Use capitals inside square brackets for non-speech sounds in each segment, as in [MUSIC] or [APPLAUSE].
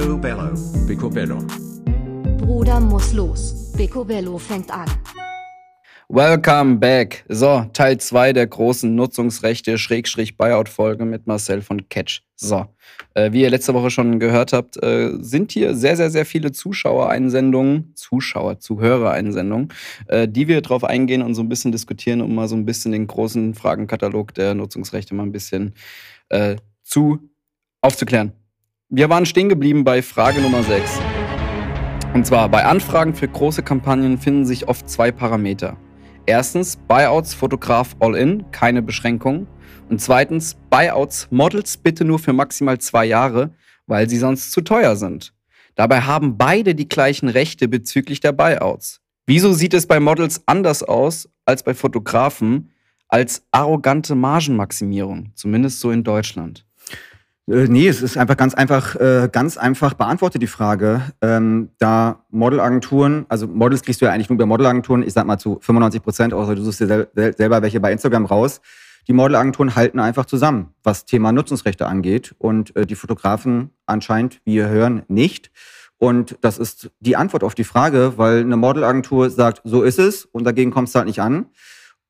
Picobello. Picobello. Bruder muss los. Picobello fängt an. Welcome back. So, Teil 2 der großen Nutzungsrechte Schrägstrich Buyout Folge mit Marcel von Catch. So, äh, wie ihr letzte Woche schon gehört habt, äh, sind hier sehr, sehr, sehr viele Zuschauereinsendungen, Zuschauer, Zuhörereinsendungen, äh, die wir drauf eingehen und so ein bisschen diskutieren, um mal so ein bisschen den großen Fragenkatalog der Nutzungsrechte mal ein bisschen äh, zu aufzuklären. Wir waren stehen geblieben bei Frage Nummer 6. Und zwar bei Anfragen für große Kampagnen finden sich oft zwei Parameter. Erstens Buyouts Fotograf All-In, keine Beschränkung. Und zweitens Buyouts Models bitte nur für maximal zwei Jahre, weil sie sonst zu teuer sind. Dabei haben beide die gleichen Rechte bezüglich der Buyouts. Wieso sieht es bei Models anders aus als bei Fotografen als arrogante Margenmaximierung, zumindest so in Deutschland? Äh, nee, es ist einfach ganz einfach, äh, ganz einfach beantwortet die Frage. Ähm, da Modelagenturen, also Models kriegst du ja eigentlich nur bei Modelagenturen, ich sag mal zu 95 Prozent, außer du suchst dir sel selber welche bei Instagram raus. Die Modelagenturen halten einfach zusammen, was Thema Nutzungsrechte angeht. Und äh, die Fotografen anscheinend, wie wir hören, nicht. Und das ist die Antwort auf die Frage, weil eine Modelagentur sagt, so ist es und dagegen kommst du halt nicht an.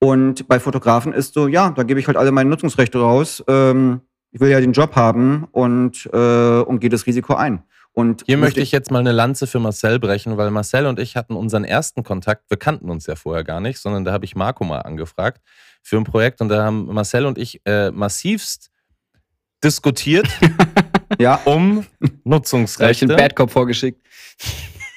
Und bei Fotografen ist so, ja, da gebe ich halt alle meine Nutzungsrechte raus. Ähm, ich will ja den Job haben und, äh, und gehe das Risiko ein. Und Hier möchte ich jetzt mal eine Lanze für Marcel brechen, weil Marcel und ich hatten unseren ersten Kontakt, wir kannten uns ja vorher gar nicht, sondern da habe ich Marco mal angefragt für ein Projekt und da haben Marcel und ich äh, massivst diskutiert [LAUGHS] ja. um Nutzungsrechte. [LAUGHS] Da ich den Badcop vorgeschickt.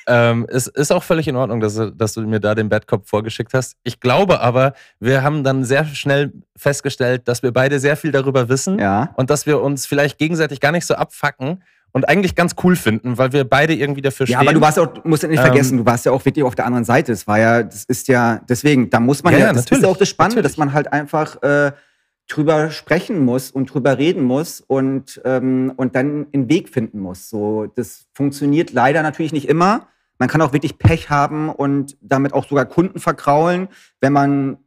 Ähm, es ist auch völlig in Ordnung, dass, dass, du mir da den Badcop vorgeschickt hast. Ich glaube aber, wir haben dann sehr schnell festgestellt, dass wir beide sehr viel darüber wissen ja. und dass wir uns vielleicht gegenseitig gar nicht so abfacken und eigentlich ganz cool finden, weil wir beide irgendwie dafür stehen. Ja, aber du warst auch, musst ja nicht ähm, vergessen, du warst ja auch wirklich auf der anderen Seite. Es war ja, das ist ja, deswegen, da muss man ja, ja das ist ja auch das Spannende, natürlich. dass man halt einfach äh, drüber sprechen muss und drüber reden muss und, ähm, und dann einen Weg finden muss. So, das funktioniert leider natürlich nicht immer. Man kann auch wirklich Pech haben und damit auch sogar Kunden verkraulen, wenn man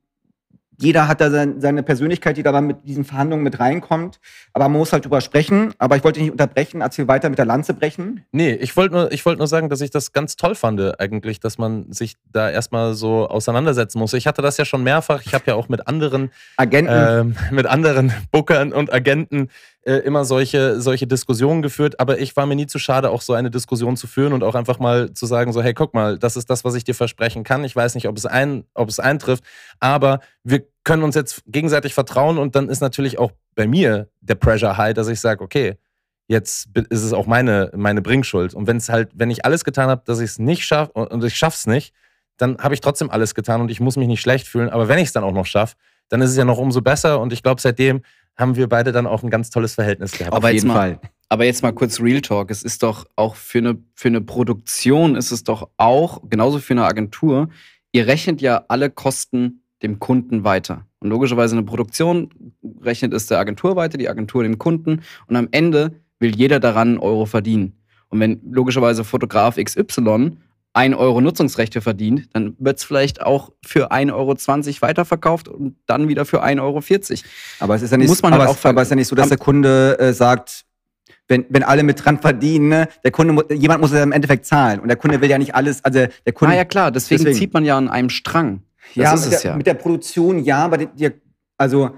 jeder hat da seine Persönlichkeit, die da mit diesen Verhandlungen mit reinkommt. Aber man muss halt drüber sprechen. Aber ich wollte nicht unterbrechen, erzähl weiter mit der Lanze brechen. Nee, ich wollte nur, wollt nur sagen, dass ich das ganz toll fand, eigentlich, dass man sich da erstmal so auseinandersetzen muss. Ich hatte das ja schon mehrfach. Ich habe ja auch mit anderen Agenten, äh, mit anderen Bookern und Agenten äh, immer solche, solche Diskussionen geführt, aber ich war mir nie zu schade, auch so eine Diskussion zu führen und auch einfach mal zu sagen, so, hey, guck mal, das ist das, was ich dir versprechen kann. Ich weiß nicht, ob es, ein, ob es eintrifft, aber wir können uns jetzt gegenseitig vertrauen und dann ist natürlich auch bei mir der Pressure high, dass ich sage, okay, jetzt ist es auch meine, meine Bringschuld. Und wenn es halt, wenn ich alles getan habe, dass ich es nicht schaffe und ich schaff's nicht, dann habe ich trotzdem alles getan und ich muss mich nicht schlecht fühlen. Aber wenn ich es dann auch noch schaffe, dann ist es ja noch umso besser. Und ich glaube, seitdem haben wir beide dann auch ein ganz tolles Verhältnis gehabt. Aber Auf jeden mal, Fall. Aber jetzt mal kurz Real Talk. Es ist doch auch für eine, für eine Produktion ist es doch auch, genauso für eine Agentur, ihr rechnet ja alle Kosten dem Kunden weiter. Und logischerweise eine Produktion rechnet es der Agentur weiter, die Agentur dem Kunden. Und am Ende will jeder daran einen Euro verdienen. Und wenn logischerweise Fotograf XY 1 Euro Nutzungsrechte verdient, dann wird es vielleicht auch für 1,20 Euro weiterverkauft und dann wieder für 1,40 Euro. Aber es ist ja nicht, Muss man aber, halt auch aber es ist ja nicht so, dass der Kunde äh, sagt, wenn, wenn alle mit dran verdienen, ne, der Kunde, jemand muss ja im Endeffekt zahlen. Und der Kunde will ja nicht alles, also der Kunde. Ah ja, klar, deswegen, deswegen zieht man ja an einem Strang. Das ja, mit der, ja, mit der, Produktion ja, aber die, die, also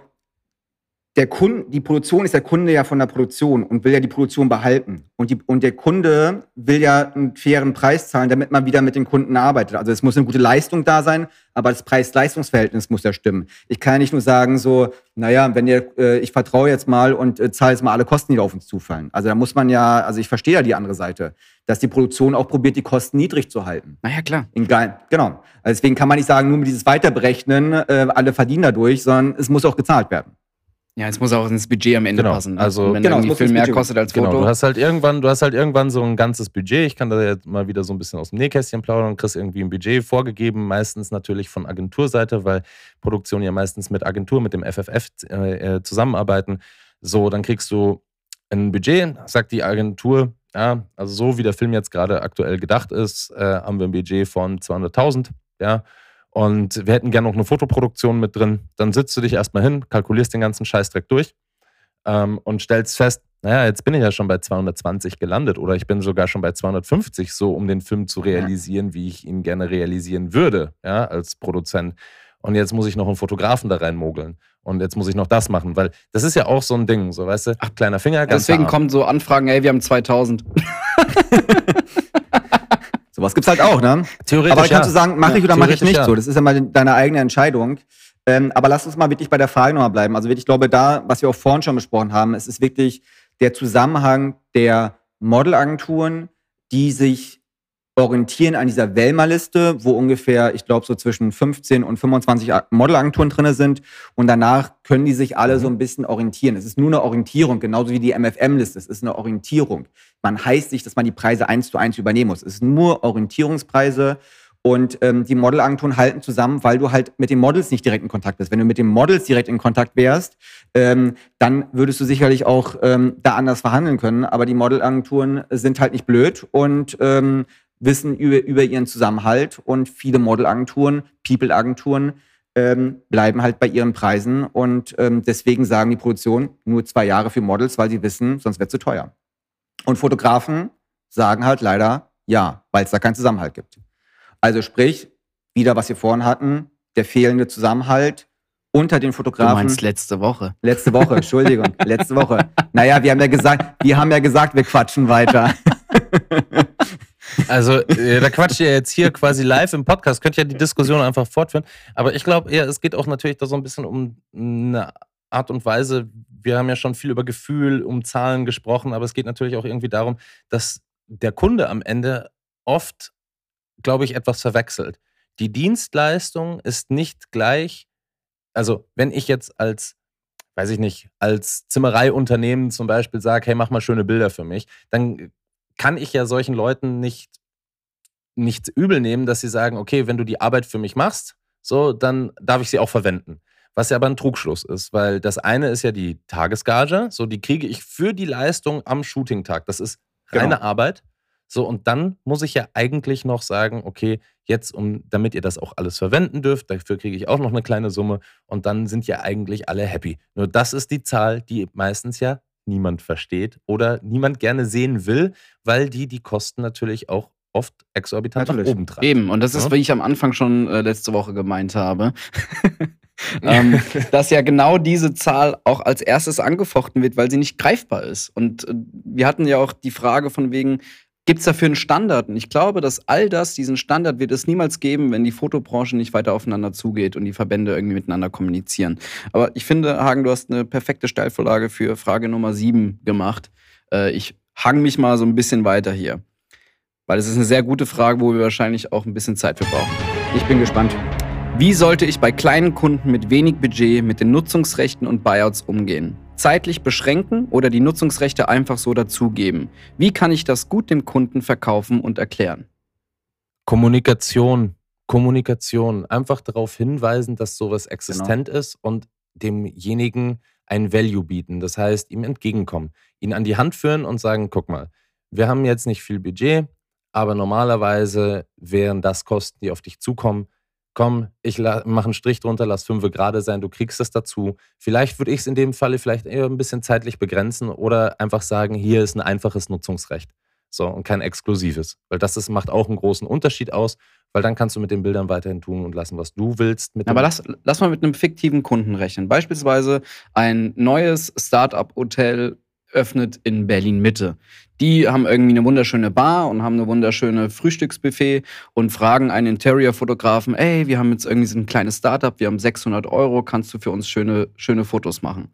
der Kunde, die Produktion ist der Kunde ja von der Produktion und will ja die Produktion behalten. Und, die, und der Kunde will ja einen fairen Preis zahlen, damit man wieder mit den Kunden arbeitet. Also es muss eine gute Leistung da sein, aber das Preis-Leistungs-Verhältnis muss ja stimmen. Ich kann ja nicht nur sagen so, naja, wenn ihr, äh, ich vertraue jetzt mal und äh, zahle jetzt mal alle Kosten, die auf uns zufallen. Also da muss man ja, also ich verstehe ja die andere Seite, dass die Produktion auch probiert, die Kosten niedrig zu halten. Naja, klar. In, genau. Also deswegen kann man nicht sagen, nur mit dieses Weiterberechnen, äh, alle verdienen dadurch, sondern es muss auch gezahlt werden. Ja, es muss auch ins Budget am Ende genau. passen. Ne? Also wenn genau, irgendwie viel mehr kostet als genau, Foto. Du hast halt irgendwann, du hast halt irgendwann so ein ganzes Budget. Ich kann da jetzt mal wieder so ein bisschen aus dem Nähkästchen plaudern und kriegst irgendwie ein Budget vorgegeben, meistens natürlich von Agenturseite, weil Produktionen ja meistens mit Agentur, mit dem FFF äh, äh, zusammenarbeiten. So, dann kriegst du ein Budget, sagt die Agentur, ja, also so wie der Film jetzt gerade aktuell gedacht ist, äh, haben wir ein Budget von 200.000, ja, und wir hätten gerne noch eine Fotoproduktion mit drin. Dann sitzt du dich erstmal hin, kalkulierst den ganzen Scheißdreck durch ähm, und stellst fest, naja, jetzt bin ich ja schon bei 220 gelandet oder ich bin sogar schon bei 250, so um den Film zu realisieren, wie ich ihn gerne realisieren würde, ja, als Produzent. Und jetzt muss ich noch einen Fotografen da reinmogeln. Und jetzt muss ich noch das machen, weil das ist ja auch so ein Ding, so weißt du, ach, kleiner Finger, ganz Deswegen kommen so Anfragen, ey, wir haben 2000. [LAUGHS] Sowas gibt's halt auch, ne? [LAUGHS] Theoretisch Aber dann kannst ja. du sagen, mache ich oder mache ich nicht ja. so. Das ist ja mal deine eigene Entscheidung. Ähm, aber lass uns mal wirklich bei der Frage nochmal bleiben. Also wirklich, ich glaube, da, was wir auch vorhin schon besprochen haben, es ist wirklich der Zusammenhang der Modelagenturen, die sich orientieren an dieser Wellmer-Liste, wo ungefähr, ich glaube, so zwischen 15 und 25 Modelagenturen drin sind. Und danach können die sich alle so ein bisschen orientieren. Es ist nur eine Orientierung, genauso wie die MFM-Liste. Es ist eine Orientierung. Man heißt nicht, dass man die Preise eins zu eins übernehmen muss. Es sind nur Orientierungspreise. Und ähm, die Modelagenturen halten zusammen, weil du halt mit den Models nicht direkt in Kontakt bist. Wenn du mit den Models direkt in Kontakt wärst, ähm, dann würdest du sicherlich auch ähm, da anders verhandeln können. Aber die Modelagenturen sind halt nicht blöd und ähm, wissen über, über ihren Zusammenhalt. Und viele Modelagenturen, People-Agenturen ähm, bleiben halt bei ihren Preisen. Und ähm, deswegen sagen die Produktionen nur zwei Jahre für Models, weil sie wissen, sonst wird zu teuer. Und Fotografen sagen halt leider ja, weil es da keinen Zusammenhalt gibt. Also sprich, wieder was wir vorhin hatten, der fehlende Zusammenhalt unter den Du Fotografen. meinst letzte Woche. Letzte Woche, Entschuldigung, [LAUGHS] letzte Woche. Naja, wir haben ja gesagt, wir haben ja gesagt, wir quatschen weiter. [LAUGHS] Also, äh, da quatscht ihr jetzt hier quasi live im Podcast, könnt ihr die Diskussion einfach fortführen. Aber ich glaube eher, es geht auch natürlich da so ein bisschen um eine Art und Weise. Wir haben ja schon viel über Gefühl, um Zahlen gesprochen, aber es geht natürlich auch irgendwie darum, dass der Kunde am Ende oft, glaube ich, etwas verwechselt. Die Dienstleistung ist nicht gleich, also wenn ich jetzt als, weiß ich nicht, als Zimmereiunternehmen zum Beispiel sage, hey, mach mal schöne Bilder für mich, dann kann ich ja solchen Leuten nicht, nicht übel nehmen, dass sie sagen, okay, wenn du die Arbeit für mich machst, so, dann darf ich sie auch verwenden. Was ja aber ein Trugschluss ist, weil das eine ist ja die Tagesgage, so die kriege ich für die Leistung am Shootingtag. Das ist reine Genau. Arbeit. So, und dann muss ich ja eigentlich noch sagen, okay, jetzt, um, damit ihr das auch alles verwenden dürft, dafür kriege ich auch noch eine kleine Summe und dann sind ja eigentlich alle happy. Nur das ist die Zahl, die meistens ja niemand versteht oder niemand gerne sehen will, weil die die Kosten natürlich auch oft exorbitant Natürlich. nach oben treibt. Eben, und das ist, Ja. wie ich am Anfang schon äh, letzte Woche gemeint habe, [LAUGHS] ähm, dass ja genau diese Zahl auch als erstes angefochten wird, weil sie nicht greifbar ist. Und äh, wir hatten ja auch die Frage von wegen, gibt es dafür einen Standard? Und ich glaube, dass all das, diesen Standard wird es niemals geben, wenn die Fotobranche nicht weiter aufeinander zugeht und die Verbände irgendwie miteinander kommunizieren. Aber ich finde, Hagen, du hast eine perfekte Steilvorlage für Frage Nummer 7 gemacht. Äh, ich hang mich mal so ein bisschen weiter hier. Weil es ist eine sehr gute Frage, wo wir wahrscheinlich auch ein bisschen Zeit für brauchen. Ich bin gespannt. Wie sollte ich bei kleinen Kunden mit wenig Budget mit den Nutzungsrechten und Buyouts umgehen? Zeitlich beschränken oder die Nutzungsrechte einfach so dazugeben? Wie kann ich das gut dem Kunden verkaufen und erklären? Kommunikation, Kommunikation. Einfach darauf hinweisen, dass sowas Genau. existent ist und demjenigen ein Value bieten. Das heißt, ihm entgegenkommen, ihn an die Hand führen und sagen, guck mal, wir haben jetzt nicht viel Budget, aber normalerweise wären das Kosten, die auf dich zukommen. Komm, ich mache einen Strich drunter, lass fünf gerade sein, du kriegst es dazu. Vielleicht würde ich es in dem Falle vielleicht eher ein bisschen zeitlich begrenzen oder einfach sagen, hier ist ein einfaches Nutzungsrecht. So, und kein exklusives. Weil das ist, macht auch einen großen Unterschied aus, weil dann kannst du mit den Bildern weiterhin tun und lassen, was du willst. Aber lass, lass mal mit einem fiktiven Kunden rechnen. Beispielsweise ein neues Start-up-Hotel öffnet in Berlin Mitte. Die haben irgendwie eine wunderschöne Bar und haben eine wunderschöne Frühstücksbuffet und fragen einen Interior-Fotografen, ey, wir haben jetzt irgendwie so ein kleines Startup, wir haben 600 Euro, kannst du für uns schöne, schöne Fotos machen?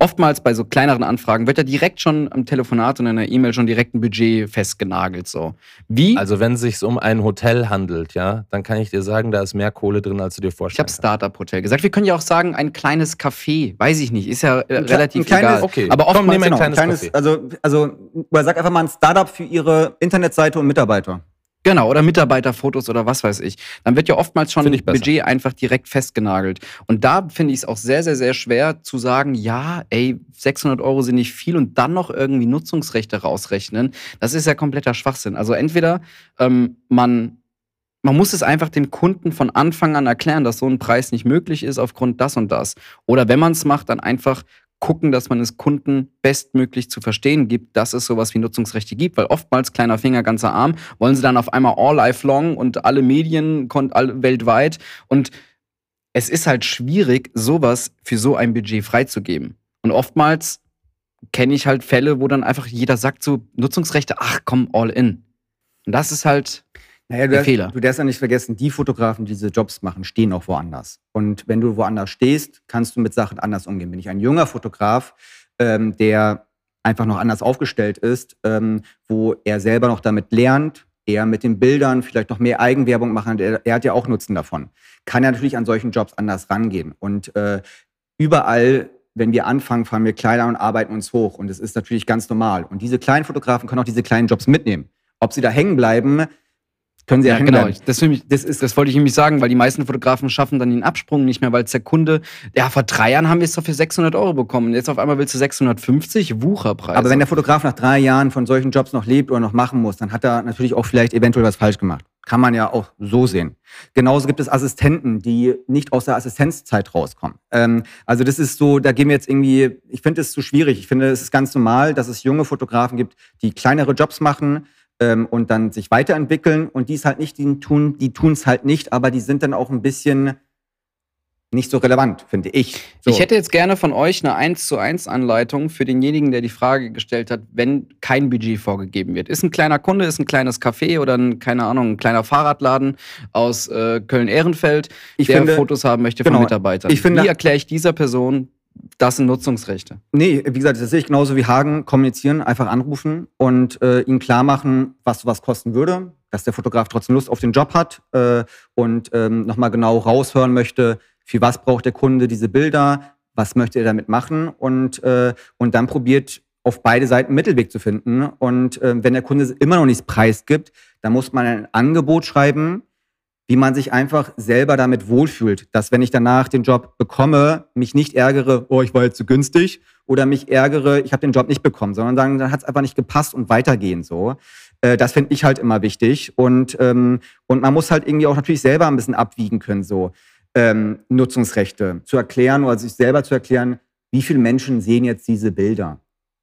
Oftmals bei so kleineren Anfragen wird ja direkt schon am Telefonat und in der E-Mail schon direkt ein Budget festgenagelt. So. Wie? Also wenn es sich um ein Hotel handelt, ja, dann kann ich dir sagen, da ist mehr Kohle drin, als du dir ich vorstellen habe Startup-Hotel gesagt. Wir können ja auch sagen, ein kleines Café. Weiß ich nicht. Ist ja äh, Ein relativ ein kleines- egal. Okay, Aber komm, oftmals nehmen wir ein Genau, kleines Café. also, also, oder sag einfach mal ein Startup für ihre Internetseite und Mitarbeiter. Genau, oder Mitarbeiterfotos oder was weiß ich. Dann wird ja oftmals schon besser. Budget einfach direkt festgenagelt. Und da finde ich es auch sehr, sehr, sehr schwer zu sagen, ja, ey, 600 Euro sind nicht viel und dann noch irgendwie Nutzungsrechte rausrechnen. Das ist ja kompletter Schwachsinn. Also entweder ähm, man, man muss es einfach dem Kunden von Anfang an erklären, dass so ein Preis nicht möglich ist aufgrund das und das. Oder wenn man es macht, dann einfach gucken, dass man es Kunden bestmöglich zu verstehen gibt, dass es sowas wie Nutzungsrechte gibt, weil oftmals kleiner Finger, ganzer Arm, wollen sie dann auf einmal all life long und alle Medien all, weltweit und es ist halt schwierig, sowas für so ein Budget freizugeben. Und oftmals kenne ich halt Fälle, wo dann einfach jeder sagt so Nutzungsrechte, ach komm, all in. Und das ist halt naja, du, der hast, Fehler. du darfst ja nicht vergessen, die Fotografen, die diese Jobs machen, stehen auch woanders. Und wenn du woanders stehst, kannst du mit Sachen anders umgehen. Bin ich ein junger Fotograf, ähm, der einfach noch anders aufgestellt ist, ähm, wo er selber noch damit lernt, eher mit den Bildern vielleicht noch mehr Eigenwerbung machen. Er, er hat ja auch Nutzen davon. Kann er natürlich an solchen Jobs anders rangehen. Und äh, überall wenn wir anfangen, fahren wir kleiner und arbeiten uns hoch. Und das ist natürlich ganz normal. Und diese kleinen Fotografen können auch diese kleinen Jobs mitnehmen. Ob sie da hängen bleiben, können sie ja, ja genau. Das, das, ist, das wollte ich nämlich sagen, weil die meisten Fotografen schaffen dann den Absprung nicht mehr, weil es der Kunde, ja, vor drei Jahren haben wir es doch für 600 Euro bekommen. Jetzt auf einmal willst du 650 Wucherpreis. Aber wenn der Fotograf nach drei Jahren von solchen Jobs noch lebt oder noch machen muss, dann hat er natürlich auch vielleicht eventuell was falsch gemacht. Kann man ja auch so sehen. Genauso gibt es Assistenten, die nicht aus der Assistenzzeit rauskommen. Ähm, also das ist so, da gehen wir jetzt irgendwie, ich finde es zu schwierig. Ich finde, es ist ganz normal, dass es junge Fotografen gibt, die kleinere Jobs machen, ähm, und dann sich weiterentwickeln. Und die es halt nicht, die tun, die tun es halt nicht, aber die sind dann auch ein bisschen nicht so relevant, finde ich. So. Ich hätte jetzt gerne von euch eine 1 zu 1 Anleitung für denjenigen, der die Frage gestellt hat, wenn kein Budget vorgegeben wird. Ist ein kleiner Kunde, ist ein kleines Café oder ein, keine Ahnung, ein kleiner Fahrradladen aus äh, Köln-Ehrenfeld, der finde, Fotos haben möchte von genau, Mitarbeitern. Ich finde, Wie erkläre ich dieser Person, das sind Nutzungsrechte. Nee, wie gesagt, das sehe ich genauso wie Hagen kommunizieren, einfach anrufen und äh, ihm klar machen, was was kosten würde, dass der Fotograf trotzdem Lust auf den Job hat äh, und ähm, nochmal genau raushören möchte, für was braucht der Kunde diese Bilder, was möchte er damit machen und, äh, und dann probiert auf beide Seiten einen Mittelweg zu finden. Und äh, wenn der Kunde immer noch nichts preisgibt, dann muss man ein Angebot schreiben, wie man sich einfach selber damit wohlfühlt, dass wenn ich danach den Job bekomme, mich nicht ärgere, oh, ich war jetzt zu günstig, oder mich ärgere, ich habe den Job nicht bekommen, sondern sagen, dann hat es einfach nicht gepasst und weitergehen so. Äh, das finde ich halt immer wichtig und ähm, und man muss halt irgendwie auch natürlich selber ein bisschen abwiegen können so ähm, Nutzungsrechte zu erklären oder sich selber zu erklären, wie viele Menschen sehen jetzt diese Bilder.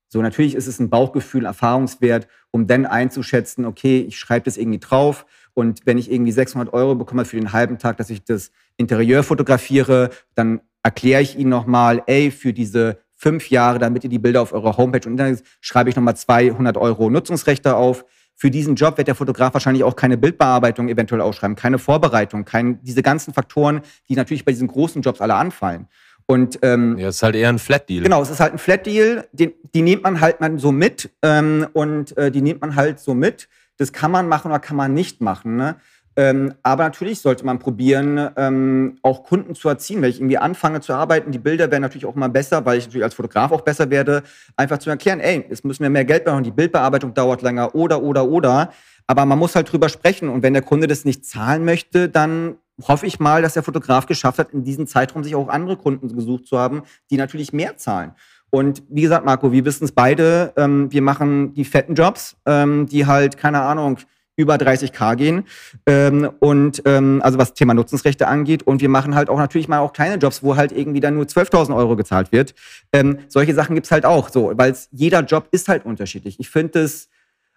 So, natürlich ist es ein Bauchgefühl, Erfahrungswert, um dann einzuschätzen, okay, ich schreibe das irgendwie drauf und wenn ich irgendwie 600 Euro bekomme für den halben Tag, dass ich das Interieur fotografiere, dann erkläre ich Ihnen nochmal, ey, für diese fünf Jahre, damit ihr die Bilder auf eurer Homepage und Internet schreibe ich nochmal 200 Euro Nutzungsrechte auf. Für diesen Job wird der Fotograf wahrscheinlich auch keine Bildbearbeitung eventuell ausschreiben, keine Vorbereitung, kein, diese ganzen Faktoren, die natürlich bei diesen großen Jobs alle anfallen. Und, ähm, ja, es ist halt eher ein Flat Deal. Genau, es ist halt ein Flat Deal, den, die nimmt man halt man so mit ähm, und äh, die nimmt man halt so mit. Das kann man machen oder kann man nicht machen. Ne? Ähm, aber natürlich sollte man probieren, ähm, auch Kunden zu erziehen. Wenn ich irgendwie anfange zu arbeiten, die Bilder werden natürlich auch immer besser, weil ich natürlich als Fotograf auch besser werde, einfach zu erklären, ey, jetzt müssen wir mehr Geld machen, die Bildbearbeitung dauert länger oder, oder, oder. Aber man muss halt drüber sprechen. Und wenn der Kunde das nicht zahlen möchte, dann hoffe ich mal, dass der Fotograf geschafft hat, in diesem Zeitraum sich auch andere Kunden gesucht zu haben, die natürlich mehr zahlen. Und wie gesagt, Marco, wir wissen es beide, ähm, wir machen die fetten Jobs, ähm, die halt, keine Ahnung, über 30k gehen. Ähm, und ähm, also was Thema Nutzungsrechte angeht. Und wir machen halt auch natürlich mal auch kleine Jobs, wo halt irgendwie dann nur 12.000 Euro gezahlt wird. Ähm, solche Sachen gibt's halt auch so, weil jeder Job ist halt unterschiedlich. Ich finde es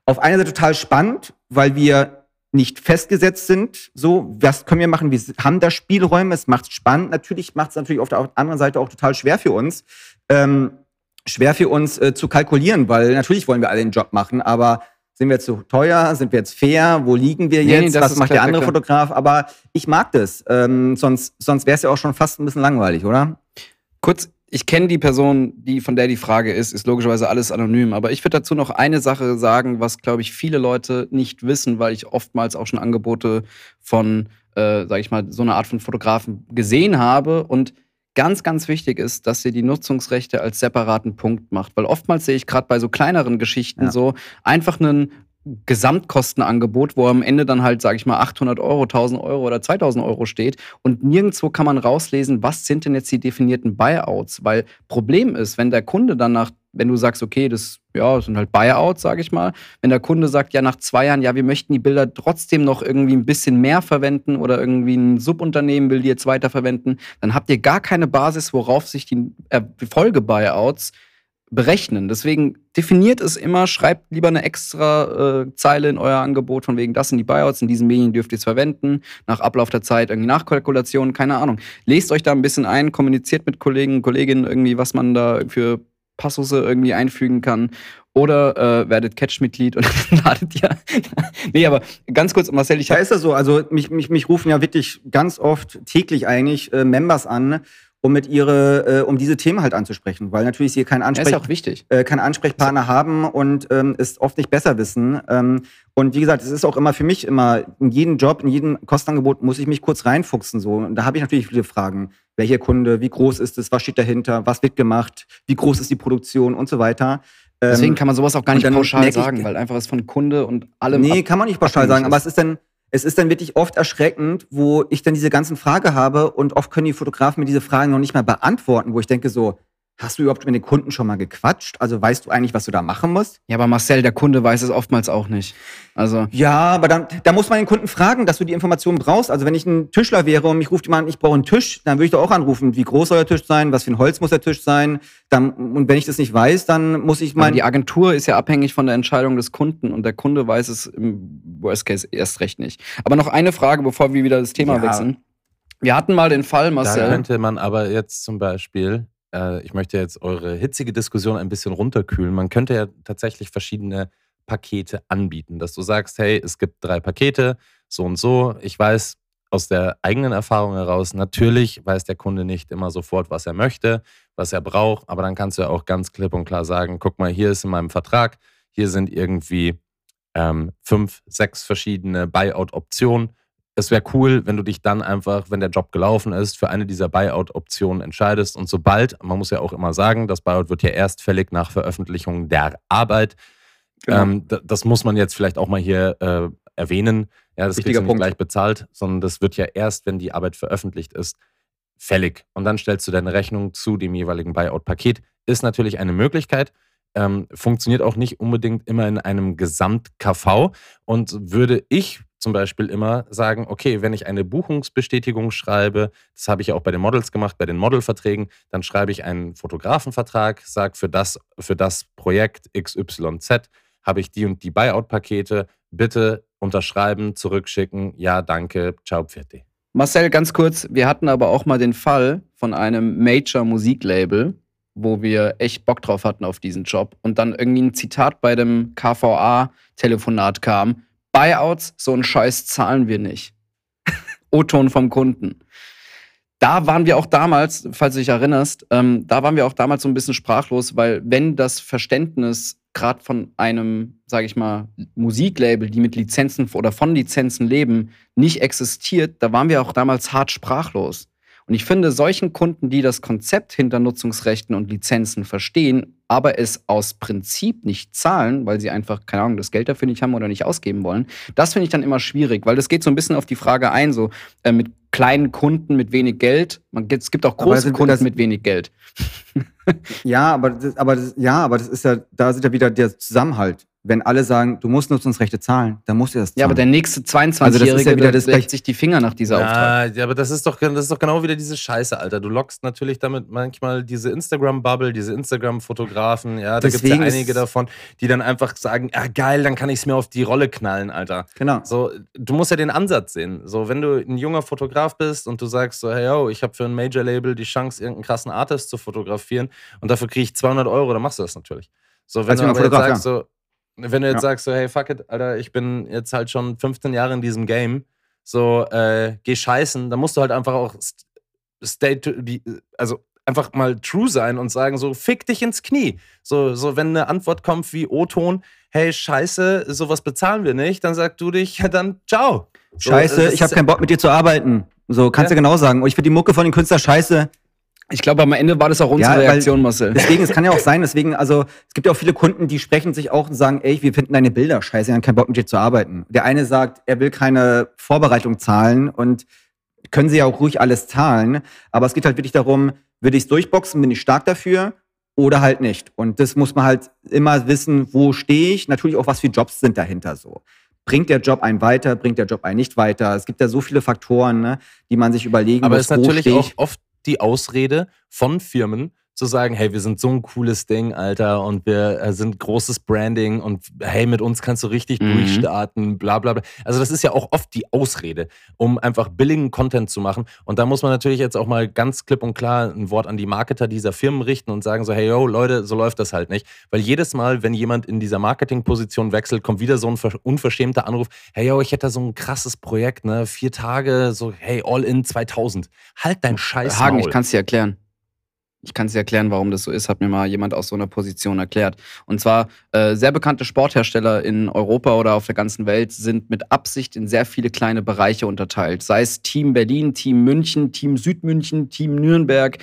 auf einer Seite total spannend, weil wir nicht festgesetzt sind. So, was können wir machen? Wir haben da Spielräume, es macht spannend. Natürlich macht es natürlich auf der anderen Seite auch total schwer für uns. Ähm, schwer für uns äh, zu kalkulieren, weil natürlich wollen wir alle den Job machen, aber sind wir jetzt zu teuer? Sind wir jetzt fair? Wo liegen wir jetzt? Nee, Was macht der andere Fotograf? Aber ich mag das. Ähm, sonst sonst wäre es ja auch schon fast ein bisschen langweilig, oder? Kurz, ich kenne die Person, die von der die Frage ist, ist logischerweise alles anonym. Aber ich würde dazu noch eine Sache sagen, was, glaube ich, viele Leute nicht wissen, weil ich oftmals auch schon Angebote von, äh, sag ich mal, so einer Art von Fotografen gesehen habe. Und ganz, ganz wichtig ist, dass ihr die Nutzungsrechte als separaten Punkt macht. Weil oftmals sehe ich gerade bei so kleineren Geschichten ja. so einfach einen Gesamtkostenangebot, wo am Ende dann halt, sage ich mal, 800 Euro, 1000 Euro oder 2000 Euro steht. Und nirgendwo kann man rauslesen, was sind denn jetzt die definierten Buyouts. Weil Problem ist, wenn der Kunde dann nach wenn du sagst, okay, das, ja, sind halt Buyouts, sage ich mal. Wenn der Kunde sagt, ja, nach zwei Jahren, ja, wir möchten die Bilder trotzdem noch irgendwie ein bisschen mehr verwenden oder irgendwie ein Subunternehmen will die jetzt weiter verwenden, dann habt ihr gar keine Basis, worauf sich die äh, Folge-Buyouts berechnen. Deswegen definiert es immer, schreibt lieber eine extra äh, Zeile in euer Angebot von wegen, das sind die Buyouts, in diesen Medien dürft ihr es verwenden, nach Ablauf der Zeit irgendwie Nachkalkulationen, keine Ahnung. Lest euch da ein bisschen ein, kommuniziert mit Kollegen und Kolleginnen irgendwie, was man da für Passusse irgendwie einfügen kann. Oder äh, werdet Catch-Mitglied und [LAUGHS] ladet ja. [LAUGHS] nee, aber ganz kurz, Marcel, ich Da ist das so. Also mich, mich, mich rufen ja wirklich ganz oft täglich eigentlich äh, Members an, um mit ihre, äh, um diese Themen halt anzusprechen, weil natürlich sie keinen Ansprech ja äh, keinen Ansprechpartner haben und ähm, es oft nicht besser wissen. Ähm, und wie gesagt, es ist auch immer für mich immer, in jedem Job, in jedem Kostenangebot muss ich mich kurz reinfuchsen. So. Und da habe ich natürlich viele Fragen. Welcher Kunde, wie groß ist es, was steht dahinter, was wird gemacht, wie groß ist die Produktion und so weiter. Ähm, Deswegen kann man sowas auch gar nicht pauschal sagen, weil einfach es von Kunde und allem. Nee, kann man nicht pauschal sagen, aber ist. es ist dann, es ist dann wirklich oft erschreckend, wo ich dann diese ganzen Fragen habe und oft können die Fotografen mir diese Fragen noch nicht mal beantworten, wo ich denke so, hast du überhaupt mit den Kunden schon mal gequatscht? Also weißt du eigentlich, was du da machen musst? Ja, aber Marcel, der Kunde weiß es oftmals auch nicht. Also, Ja, aber dann, da muss man den Kunden fragen, dass du die Informationen brauchst. Also wenn ich ein Tischler wäre und mich ruft jemand, an, ich brauche einen Tisch, dann würde ich doch auch anrufen, wie groß soll der Tisch sein, was für ein Holz muss der Tisch sein. Dann, und wenn ich das nicht weiß, dann muss ich mein, die Agentur ist ja abhängig von der Entscheidung des Kunden und der Kunde weiß es im Worst Case erst recht nicht. Aber noch eine Frage, bevor wir wieder das Thema Ja. wechseln. Wir hatten mal den Fall, Da Marcel. könnte man aber jetzt zum Beispiel, äh, ich möchte jetzt eure hitzige Diskussion ein bisschen runterkühlen. Man könnte ja tatsächlich verschiedene Pakete anbieten, dass du sagst, hey, es gibt drei Pakete, so und so. Ich weiß aus der eigenen Erfahrung heraus, natürlich weiß der Kunde nicht immer sofort, was er möchte, was er braucht, aber dann kannst du ja auch ganz klipp und klar sagen, guck mal, hier ist in meinem Vertrag, hier sind irgendwie ähm, fünf, sechs verschiedene Buyout-Optionen es wäre cool, wenn du dich dann einfach, wenn der Job gelaufen ist, für eine dieser Buyout-Optionen entscheidest. Und sobald, man muss ja auch immer sagen, das Buyout wird ja erst fällig nach Veröffentlichung der Arbeit. Genau. Ähm, das muss man jetzt vielleicht auch mal hier äh, erwähnen. Ja, das kriegst Wichtiger du nicht gleich bezahlt, sondern das wird ja erst, wenn die Arbeit veröffentlicht ist, fällig. Und dann stellst du deine Rechnung zu dem jeweiligen Buyout-Paket. Ist natürlich eine Möglichkeit. Ähm, funktioniert auch nicht unbedingt immer in einem Gesamt-KV. Und würde ich zum Beispiel immer sagen, okay, wenn ich eine Buchungsbestätigung schreibe, das habe ich ja auch bei den Models gemacht, bei den Modelverträgen, dann schreibe ich einen Fotografenvertrag, sage für das, für das Projekt XYZ habe ich die und die Buyout-Pakete, bitte unterschreiben, zurückschicken, ja, danke, ciao, pfiat. Marcel, ganz kurz, wir hatten aber auch mal den Fall von einem Major-Musiklabel, wo wir echt Bock drauf hatten auf diesen Job und dann irgendwie ein Zitat bei dem KVA-Telefonat kam. Buyouts, so einen Scheiß zahlen wir nicht. O-Ton vom Kunden. Da waren wir auch damals, falls du dich erinnerst, ähm, da waren wir auch damals so ein bisschen sprachlos, weil wenn das Verständnis gerade von einem, sage ich mal, Musiklabel, die mit Lizenzen oder von Lizenzen leben, nicht existiert, da waren wir auch damals hart sprachlos. Und ich finde, solchen Kunden, die das Konzept hinter Nutzungsrechten und Lizenzen verstehen, aber es aus Prinzip nicht zahlen, weil sie einfach, keine Ahnung, das Geld dafür nicht haben oder nicht ausgeben wollen, das finde ich dann immer schwierig, weil das geht so ein bisschen auf die Frage ein, so äh, mit kleinen Kunden mit wenig Geld. Man, es gibt auch große Kunden das- mit wenig Geld. Ja, aber das, aber das, ja, aber das ist ja, da ist ja wieder der Zusammenhalt. Wenn alle sagen, du musst Nutzungsrechte zahlen, dann musst du das zahlen. Ja, aber der nächste Also 22-Jährige, das ist ja wieder der das gleich- sich die Finger nach dieser Auftrag. Ja, ja, aber das ist, doch, das ist doch genau wieder diese Scheiße, Alter. Du lockst natürlich damit manchmal diese Instagram-Bubble, diese Instagram-Fotografen, ja, da gibt es ja einige davon, die dann einfach sagen, ja geil, dann kann ich es mir auf die Rolle knallen, Alter. Genau. So, du musst ja den Ansatz sehen. So, wenn du ein junger Fotograf bist und du sagst so, hey, yo, ich habe für ein Major-Label die Chance, irgendeinen krassen Artist zu fotografieren und dafür kriege ich 200 Euro, dann machst du das natürlich. So, wenn Als du aber jetzt sagst, so, wenn du jetzt Ja. sagst so, hey, fuck it, Alter, ich bin jetzt halt schon 15 Jahre in diesem Game, so, äh, geh scheißen, dann musst du halt einfach auch st- stay to, die, also einfach mal true sein und sagen so, fick dich ins Knie. So, so wenn eine Antwort kommt wie O-Ton, hey, scheiße, sowas bezahlen wir nicht, dann sagst du dich, ja dann, ciao. So, Scheiße, ich habe keinen Bock mit dir zu arbeiten. So, kannst Ja. du genau sagen. Oh, ich finde die Mucke von den Künstlern scheiße. Ich glaube, am Ende war das auch unsere Ja, Reaktion, Marcel. Deswegen, es kann ja auch sein, deswegen, also, es gibt ja auch viele Kunden, die sprechen sich auch und sagen, ey, wir finden deine Bilder scheiße, wir haben keinen Bock mit dir zu arbeiten. Der eine sagt, er will keine Vorbereitung zahlen und können sie ja auch ruhig alles zahlen, aber es geht halt wirklich darum, will ich es durchboxen, bin ich stark dafür oder halt nicht. Und das muss man halt immer wissen, wo stehe ich, natürlich auch, was für Jobs sind dahinter so. Bringt der Job einen weiter, bringt der Job einen nicht weiter? Es gibt ja so viele Faktoren, ne, die man sich überlegen Aber muss. es ist natürlich auch oft die Ausrede von Firmen, zu sagen, hey, wir sind so ein cooles Ding, Alter, und wir äh, sind großes Branding und hey, mit uns kannst du richtig Mhm. durchstarten, bla bla bla. Also das ist ja auch oft die Ausrede, um einfach billigen Content zu machen. Und da muss man natürlich jetzt auch mal ganz klipp und klar ein Wort an die Marketer dieser Firmen richten und sagen so, hey, yo, Leute, so läuft das halt nicht. Weil jedes Mal, wenn jemand in dieser Marketingposition wechselt, kommt wieder so ein ver- unverschämter Anruf, hey, yo, ich hätte da so ein krasses Projekt, ne, vier Tage, so, hey, all in 2000. Halt dein Scheiß Hagen, Maul. ich kann es dir erklären. Ich kann es dir erklären, warum das so ist, hat mir mal jemand aus so einer Position erklärt. Und zwar, äh, sehr bekannte Sporthersteller in Europa oder auf der ganzen Welt sind mit Absicht in sehr viele kleine Bereiche unterteilt. Sei es Team Berlin, Team München, Team Südmünchen, Team Nürnberg.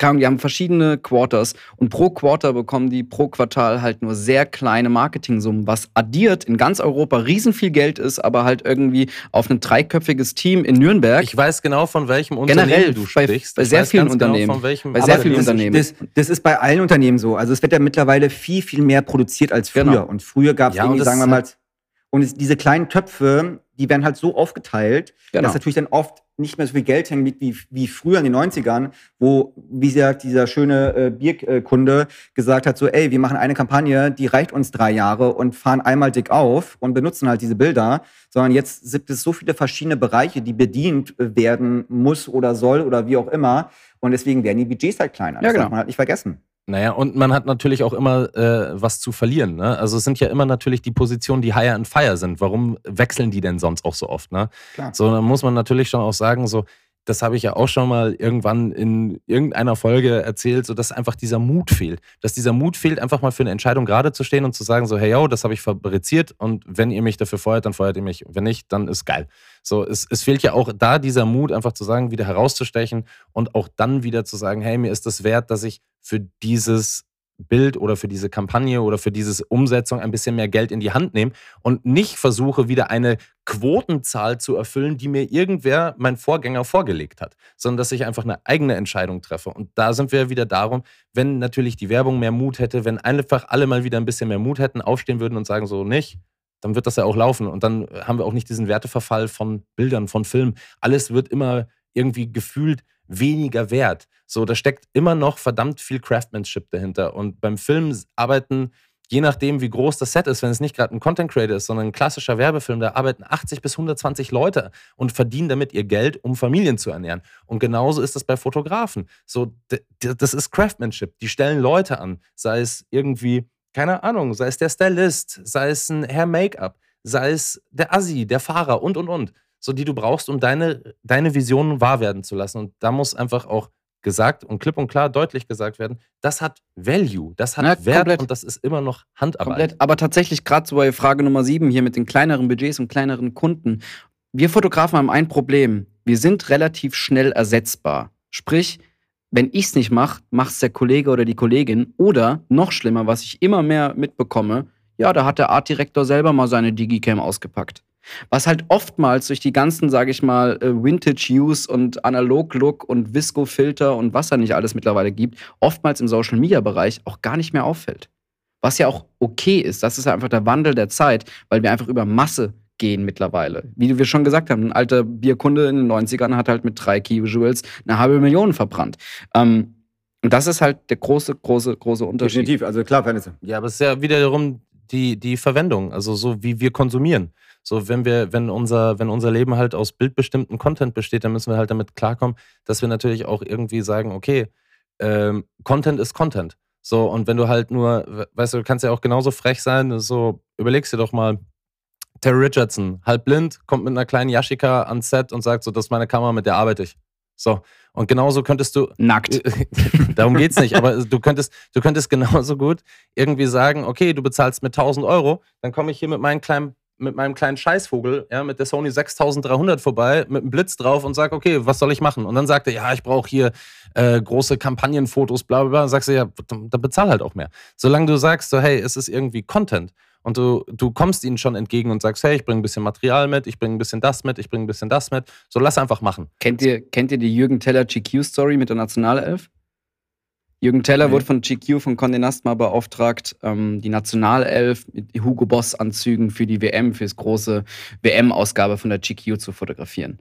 Die haben verschiedene Quarters und pro Quarter bekommen die pro Quartal halt nur sehr kleine Marketingsummen, was addiert in ganz Europa riesen viel Geld ist, aber halt irgendwie auf ein dreiköpfiges Team in Nürnberg. Ich weiß genau, von welchem Unternehmen Generell, du bei- sprichst. bei Ich sehr vielen genau, Unternehmen. von welchem Bei sehr Aber vielen das, Unternehmen. Das, das ist bei allen Unternehmen so. Also es wird ja mittlerweile viel, viel mehr produziert als früher. Genau. Und früher gab es Ja, irgendwie, sagen wir mal, und es, diese kleinen Töpfe, die werden halt so aufgeteilt, Genau. dass natürlich dann oft nicht mehr so viel Geld hängt wie, wie früher in den 90ern, wo, wie gesagt, dieser schöne äh, Bierkunde gesagt hat, so, ey, wir machen eine Kampagne, die reicht uns drei Jahre und fahren einmal dick auf und benutzen halt diese Bilder, sondern jetzt gibt es so viele verschiedene Bereiche, die bedient werden muss oder soll oder wie auch immer. Und deswegen werden die Budgets halt kleiner. Ja, Das genau. darf man halt nicht vergessen. Naja, und man hat natürlich auch immer äh, was zu verlieren. Ne? Also es sind ja immer natürlich die Positionen, die higher and fire sind. Warum wechseln die denn sonst auch so oft? Ne? Klar. So, dann muss man natürlich schon auch sagen, so, das habe ich ja auch schon mal irgendwann in irgendeiner Folge erzählt, so dass einfach dieser Mut fehlt. Dass dieser Mut fehlt, einfach mal für eine Entscheidung gerade zu stehen und zu sagen, so, hey yo, das habe ich fabriziert und wenn ihr mich dafür feuert, dann feuert ihr mich. Wenn nicht, dann ist geil. So, es, es fehlt ja auch da dieser Mut, einfach zu sagen, wieder herauszustechen und auch dann wieder zu sagen, hey, mir ist das wert, dass ich für dieses Bild oder für diese Kampagne oder für diese Umsetzung ein bisschen mehr Geld in die Hand nehme und nicht versuche, wieder eine Quotenzahl zu erfüllen, die mir irgendwer, mein Vorgänger, vorgelegt hat, sondern dass ich einfach eine eigene Entscheidung treffe. Und da sind wir wieder darum, wenn natürlich die Werbung mehr Mut hätte, wenn einfach alle mal wieder ein bisschen mehr Mut hätten, aufstehen würden und sagen so nicht, dann wird das ja auch laufen. Und dann haben wir auch nicht diesen Werteverfall von Bildern, von Filmen. Alles wird immer irgendwie gefühlt weniger wert. So, da steckt immer noch verdammt viel Craftsmanship dahinter. Und beim Film arbeiten, je nachdem, wie groß das Set ist, wenn es nicht gerade ein Content Creator ist, sondern ein klassischer Werbefilm, da arbeiten 80 bis 120 Leute und verdienen damit ihr Geld, um Familien zu ernähren. Und genauso ist das bei Fotografen. So, das ist Craftsmanship. Die stellen Leute an, sei es irgendwie, keine Ahnung, sei es der Stylist, sei es ein Hair Make-up, sei es der Assi, der Fahrer und und und. So, die du brauchst, um deine, deine Visionen wahr werden zu lassen. Und da muss einfach auch gesagt und klipp und klar deutlich gesagt werden, das hat Value, das hat Ja, Wert komplett. und das ist immer noch Handarbeit. Komplett. Aber tatsächlich, gerade so bei Frage Nummer sieben hier mit den kleineren Budgets und kleineren Kunden. Wir Fotografen haben ein Problem. Wir sind relativ schnell ersetzbar. Sprich, wenn ich es nicht mache, macht es der Kollege oder die Kollegin. Oder noch schlimmer, was ich immer mehr mitbekomme, ja, da hat der Artdirektor selber mal seine Digicam ausgepackt. Was halt oftmals durch die ganzen, sage ich mal, äh, Vintage-Use und Analog-Look und Visco-Filter und was da nicht alles mittlerweile gibt, oftmals im Social-Media-Bereich auch gar nicht mehr auffällt. Was ja auch okay ist. Das ist ja einfach der Wandel der Zeit, weil wir einfach über Masse gehen mittlerweile. Wie wir schon gesagt haben, ein alter Bierkunde in den 90ern hat halt mit drei Key-Visuals eine halbe Million verbrannt. Ähm, und das ist halt der große, große, große Unterschied. Definitiv. Also klar, Verhältnisse. Ja, aber es ist ja wiederum die, die Verwendung, also so wie wir konsumieren. So, wenn wir, wenn unser, wenn unser Leben halt aus bildbestimmten Content besteht, dann müssen wir halt damit klarkommen, dass wir natürlich auch irgendwie sagen, okay, ähm, Content ist Content. So, und wenn du halt nur, we- weißt du, du kannst ja auch genauso frech sein, so, überlegst dir doch mal, Terry Richardson, halb blind, kommt mit einer kleinen Yashica ans Set und sagt so, das ist meine Kamera, mit der arbeite ich. So, und genauso könntest du, [LAUGHS] Nackt. [LAUGHS] Darum geht's nicht, aber du könntest, du könntest genauso gut irgendwie sagen, okay, du bezahlst mit 1000 Euro, dann komme ich hier mit meinem kleinen mit meinem kleinen Scheißvogel, ja, mit der Sony 6300 vorbei, mit einem Blitz drauf und sag, okay, was soll ich machen? Und dann sagt er, ja, ich brauche hier äh, große Kampagnenfotos, bla bla bla. Dann sagst du, ja, dann, dann bezahl halt auch mehr. Solange du sagst, so, hey, es ist irgendwie Content und du, du kommst ihnen schon entgegen und sagst, hey, ich bringe ein bisschen Material mit, ich bringe ein bisschen das mit, ich bringe ein bisschen das mit, so lass einfach machen. Kennt ihr, kennt ihr die Jürgen Teller GQ-Story mit der Nationalelf? Jürgen Teller Nee. wurde von GQ, von Condé Nast mal beauftragt, ähm, die Nationalelf mit Hugo Boss-Anzügen für die WM, fürs große WM-Ausgabe von der GQ zu fotografieren.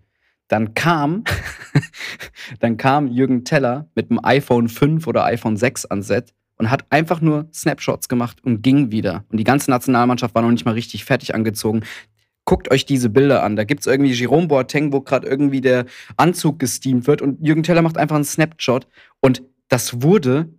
Dann kam, [LAUGHS] dann kam Jürgen Teller mit dem iPhone 5 oder iPhone 6 an Set und hat einfach nur Snapshots gemacht und ging wieder. Und die ganze Nationalmannschaft war noch nicht mal richtig fertig angezogen. Guckt euch diese Bilder an. Da gibt es irgendwie Jerome Boateng, wo gerade irgendwie der Anzug gesteamt wird und Jürgen Teller macht einfach einen Snapshot und das wurde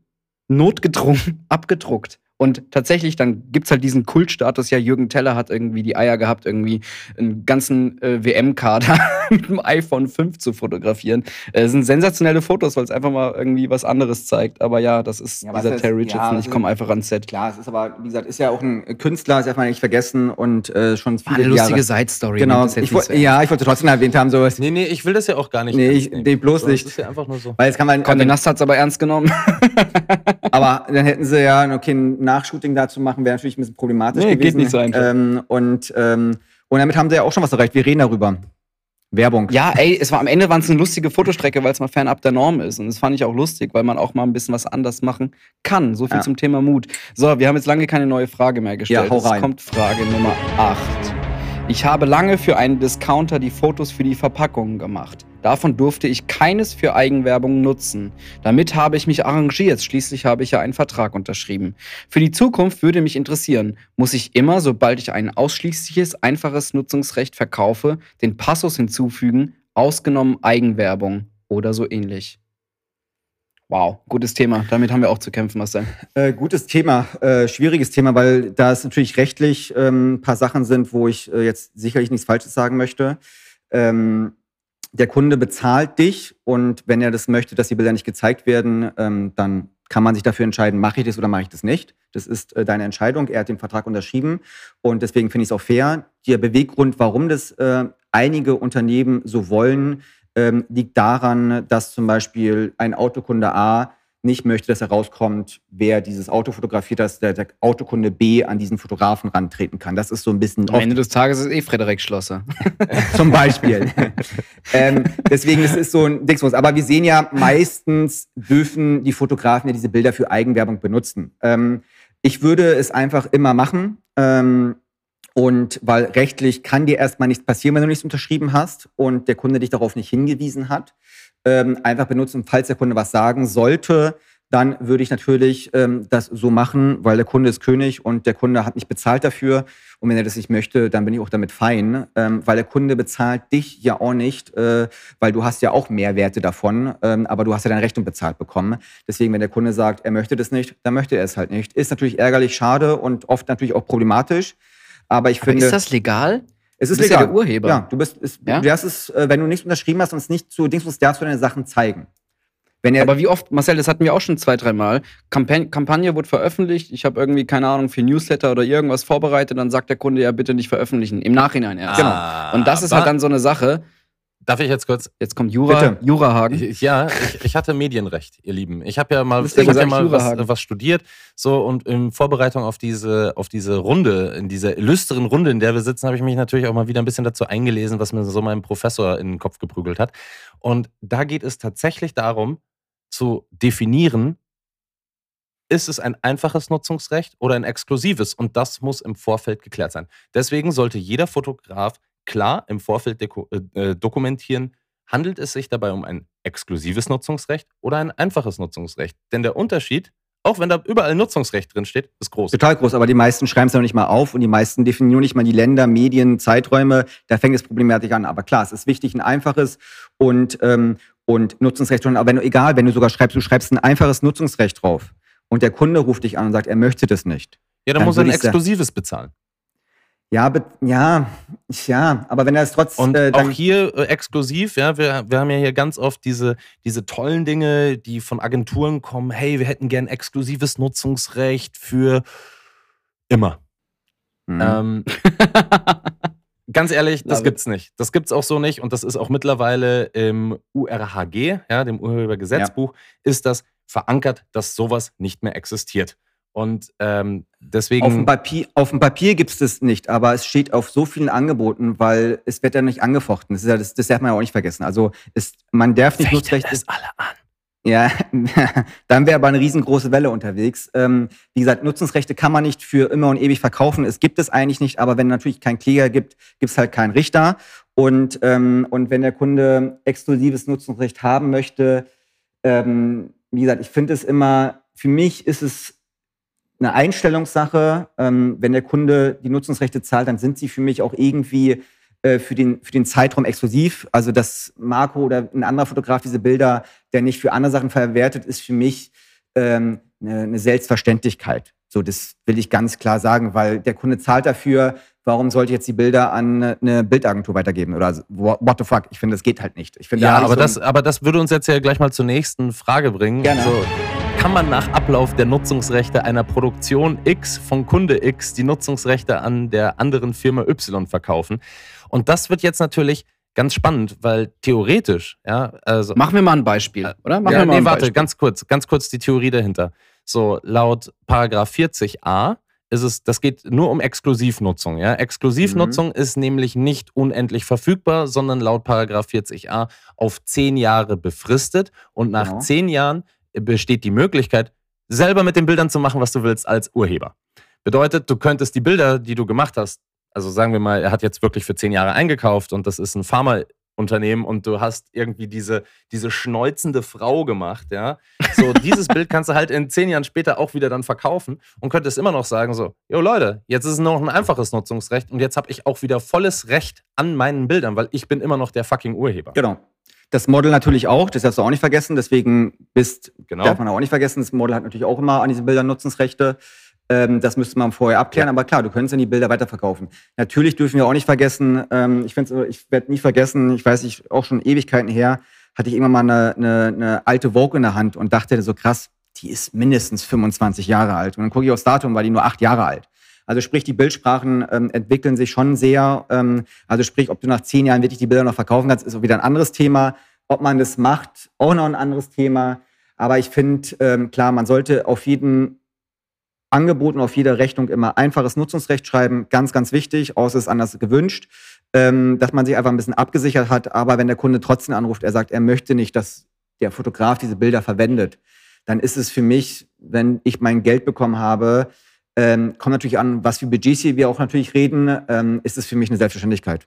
notgedrungen [LAUGHS] abgedruckt. Und tatsächlich, dann gibt's halt diesen Kultstatus, ja, Jürgen Teller hat irgendwie die Eier gehabt, irgendwie einen ganzen äh, WM-Kader [LAUGHS] [LAUGHS] mit dem iPhone 5 zu fotografieren. Äh, Es sind sensationelle Fotos, weil es einfach mal irgendwie was anderes zeigt. Aber ja, das ist Ja, dieser Terry ja, Richardson. das ich komme ist- einfach ans Set. Klar, es ist aber, wie gesagt, ist ja auch ein Künstler, das darf man nicht vergessen und äh, schon War viele eine lustige. Side-Story. Genau, ich, woll- ja, ich wollte trotzdem erwähnt haben, so, Nee, nee, ich will das ja auch gar nicht. Nee, ich- nee, bloß So, nicht. Das ist ja einfach nur so. weil jetzt kann man, Condé Nast hat's aber ernst genommen. [LAUGHS] aber dann hätten sie ja, okay, ein Nachshooting dazu machen, wäre natürlich ein bisschen problematisch Nee, gewesen. geht nicht so einfach. Ähm, und, ähm, und damit haben sie ja auch schon was erreicht. Wir reden darüber. Werbung. Ja, ey, es war am Ende waren es eine lustige Fotostrecke, weil es mal fernab der Norm ist. Und das fand ich auch lustig, weil man auch mal ein bisschen was anders machen kann. So viel Ja. zum Thema Mut. So, wir haben jetzt lange keine neue Frage mehr gestellt. Ja, hau rein. Jetzt kommt Frage Nummer 8. Ich habe lange für einen Discounter die Fotos für die Verpackungen gemacht. Davon durfte ich keines für Eigenwerbung nutzen. Damit habe ich mich arrangiert. Schließlich habe ich ja einen Vertrag unterschrieben. Für die Zukunft würde mich interessieren, muss ich immer, sobald ich ein ausschließliches, einfaches Nutzungsrecht verkaufe, den Passus hinzufügen, ausgenommen Eigenwerbung oder so ähnlich. Wow, gutes Thema. Damit haben wir auch zu kämpfen, Marcel. Äh, gutes Thema, äh, schwieriges Thema, weil da es natürlich rechtlich ähm, ein paar Sachen sind, wo ich äh, jetzt sicherlich nichts Falsches sagen möchte. Ähm, der Kunde bezahlt dich und wenn er das möchte, dass die Bilder nicht gezeigt werden, ähm, dann kann man sich dafür entscheiden, mache ich das oder mache ich das nicht. Das ist äh, deine Entscheidung. Er hat den Vertrag unterschrieben und deswegen finde ich es auch fair. Der Beweggrund, warum das äh, einige Unternehmen so wollen, ähm, liegt daran, dass zum Beispiel ein Autokunde A nicht möchte, dass herauskommt, wer dieses Auto fotografiert, dass der, der Autokunde B an diesen Fotografen rantreten kann. Das ist so ein bisschen Am Ende des Tages ist es eh Frederik Schlosser. [LAUGHS] zum Beispiel. [LAUGHS] ähm, deswegen das ist so ein Dingsbums. Aber wir sehen ja, meistens dürfen die Fotografen ja diese Bilder für Eigenwerbung benutzen. Ähm, ich würde es einfach immer machen. Ähm, und weil rechtlich kann dir erstmal nichts passieren, wenn du nichts unterschrieben hast und der Kunde dich darauf nicht hingewiesen hat. Ähm, einfach benutzen, falls der Kunde was sagen sollte, dann würde ich natürlich ähm, das so machen, weil der Kunde ist König und der Kunde hat nicht bezahlt dafür. Und wenn er das nicht möchte, dann bin ich auch damit fein, ähm, weil der Kunde bezahlt dich ja auch nicht, äh, weil du hast ja auch Mehrwerte davon, ähm, aber du hast ja deine Rechnung bezahlt bekommen. Deswegen, wenn der Kunde sagt, er möchte das nicht, dann möchte er es halt nicht. Ist natürlich ärgerlich, schade und oft natürlich auch problematisch. Aber ich Aber finde, ist das legal? Es ist du bist ja legal. der Urheber. Ja, du bist, es, Ja? du hast es, äh, wenn du nichts unterschrieben hast und es nicht zu Dings musst, darfst du deine Sachen zeigen. Wenn er, Aber wie oft, Marcel, das hatten wir auch schon zwei, dreimal. Kampagne, Kampagne wurde veröffentlicht. Ich habe irgendwie, keine Ahnung, für Newsletter oder irgendwas vorbereitet. Dann sagt der Kunde ja bitte nicht veröffentlichen. Im Nachhinein erst. Genau. Und das ist halt dann so eine Sache. Darf ich jetzt kurz? Jetzt kommt Jura, Bitte. Jurahagen. Ich, ja, ich, ich hatte Medienrecht, ihr Lieben. Ich habe ja mal, ich hab ja mal was, was studiert. So, und in Vorbereitung auf diese, auf diese Runde, in dieser illustren Runde, in der wir sitzen, habe ich mich natürlich auch mal wieder ein bisschen dazu eingelesen, was mir so mein Professor in den Kopf geprügelt hat. Und da geht es tatsächlich darum, zu definieren, ist es ein einfaches Nutzungsrecht oder ein exklusives? Und das muss im Vorfeld geklärt sein. Deswegen sollte jeder Fotograf klar im Vorfeld äh, äh, dokumentieren, handelt es sich dabei um ein exklusives Nutzungsrecht oder ein einfaches Nutzungsrecht? Denn der Unterschied, auch wenn da überall Nutzungsrecht drin steht, ist groß. total groß, aber die meisten schreiben es noch nicht mal auf und die meisten definieren nicht mal die Länder, Medien, Zeiträume. Da fängt es problematisch an. Aber klar, es ist wichtig, ein einfaches und, ähm, und Nutzungsrecht. Aber wenn du, egal, wenn du sogar schreibst, du schreibst ein einfaches Nutzungsrecht drauf und der Kunde ruft dich an und sagt, er möchte das nicht. Ja, dann Dann muss er ein exklusives bezahlen. Ja, ja, ja, aber wenn er es trotz Und äh, auch hier äh, exklusiv, ja, wir, wir haben ja hier ganz oft diese, diese tollen Dinge, die von Agenturen kommen, hey, wir hätten gern exklusives Nutzungsrecht für immer. Mhm. Ähm, [LAUGHS] ganz ehrlich, das gibt's nicht. Das gibt's auch so nicht und das ist auch mittlerweile im URHG, ja, dem Urhebergesetzbuch, ist das verankert, dass sowas nicht mehr existiert. Und ähm, deswegen. Auf dem Papier, auf dem Papier gibt es das nicht, aber es steht auf so vielen Angeboten, weil es wird ja nicht angefochten. Das, ist ja, das, das darf man ja auch nicht vergessen. Also es, man darf nicht Fechtet Nutzrecht. es alle an. Ja, [LAUGHS] dann wäre aber eine riesengroße Welle unterwegs. Ähm, wie gesagt, Nutzungsrechte kann man nicht für immer und ewig verkaufen. Es gibt es eigentlich nicht, aber wenn natürlich kein Kläger gibt, gibt es halt keinen Richter. Und, ähm, und wenn der Kunde exklusives Nutzungsrecht haben möchte, ähm, wie gesagt, ich finde es immer, für mich ist es eine Einstellungssache. Ähm, wenn der Kunde die Nutzungsrechte zahlt, dann sind sie für mich auch irgendwie äh, für, den, für den Zeitraum exklusiv. Also, dass Marco oder ein anderer Fotograf diese Bilder, der nicht für andere Sachen verwertet, ist für mich ähm, eine, eine Selbstverständlichkeit. So, das will ich ganz klar sagen, weil der Kunde zahlt dafür. Warum sollte ich jetzt die Bilder an eine Bildagentur weitergeben? Oder what the fuck? Ich finde, das geht halt nicht. Ich finde, Ja, da aber so das, aber das würde uns jetzt ja gleich mal zur nächsten Frage bringen. Gerne. So, kann man nach Ablauf der Nutzungsrechte einer Produktion X von Kunde X die Nutzungsrechte an der anderen Firma Y verkaufen? Und das wird jetzt natürlich ganz spannend, weil theoretisch, ja, also Machen wir mal ein Beispiel, oder? Machen ja, wir mal nee, ein warte, Beispiel. ganz kurz, ganz kurz die Theorie dahinter. So, laut Paragraph 40a ist es, das geht nur um Exklusivnutzung. Ja? Exklusivnutzung ist nämlich nicht unendlich verfügbar, sondern laut Paragraph 40a auf zehn Jahre befristet. Und nach Genau. zehn Jahren besteht die Möglichkeit, selber mit den Bildern zu machen, was du willst als Urheber. Bedeutet, du könntest die Bilder, die du gemacht hast, also sagen wir mal, er hat jetzt wirklich für zehn Jahre eingekauft und das ist ein Pharmaunternehmen und du hast irgendwie diese, diese schnäuzende Frau gemacht, ja. So, dieses Bild kannst du halt in zehn Jahren später auch wieder dann verkaufen und könntest immer noch sagen, so, jo Leute, jetzt ist es nur noch ein einfaches Nutzungsrecht und jetzt habe ich auch wieder volles Recht an meinen Bildern, weil ich bin immer noch der fucking Urheber. Genau. Das Model natürlich auch, das darfst du auch nicht vergessen. Deswegen bist, Genau. darf man auch nicht vergessen, das Model hat natürlich auch immer an diesen Bildern Nutzungsrechte. Ähm, das müsste man vorher abklären, aber klar, du könntest dann die Bilder weiterverkaufen. Natürlich dürfen wir auch nicht vergessen, ähm, ich, find's, ich werde nie vergessen, ich weiß nicht, auch schon Ewigkeiten her, hatte ich irgendwann mal eine, eine, eine alte Vogue in der Hand und dachte so krass, die ist mindestens 25 Jahre alt. Und dann gucke ich aufs Datum, war die nur acht Jahre alt. Also sprich, die Bildsprachen ähm, entwickeln sich schon sehr. Ähm, also sprich, ob du nach zehn Jahren wirklich die Bilder noch verkaufen kannst, ist auch wieder ein anderes Thema. Ob man das macht, auch noch ein anderes Thema. Aber ich finde, ähm, klar, man sollte auf jeden Angebot und auf jede Rechnung immer einfaches Nutzungsrecht schreiben. Ganz, ganz wichtig, außer es ist anders gewünscht. Ähm, dass man sich einfach ein bisschen abgesichert hat. Aber wenn der Kunde trotzdem anruft, er sagt, er möchte nicht, dass der Fotograf diese Bilder verwendet, dann ist es für mich, wenn ich mein Geld bekommen habe, ähm, kommt natürlich an, was für Budgets wir auch natürlich reden, ähm, ist es für mich eine Selbstverständlichkeit.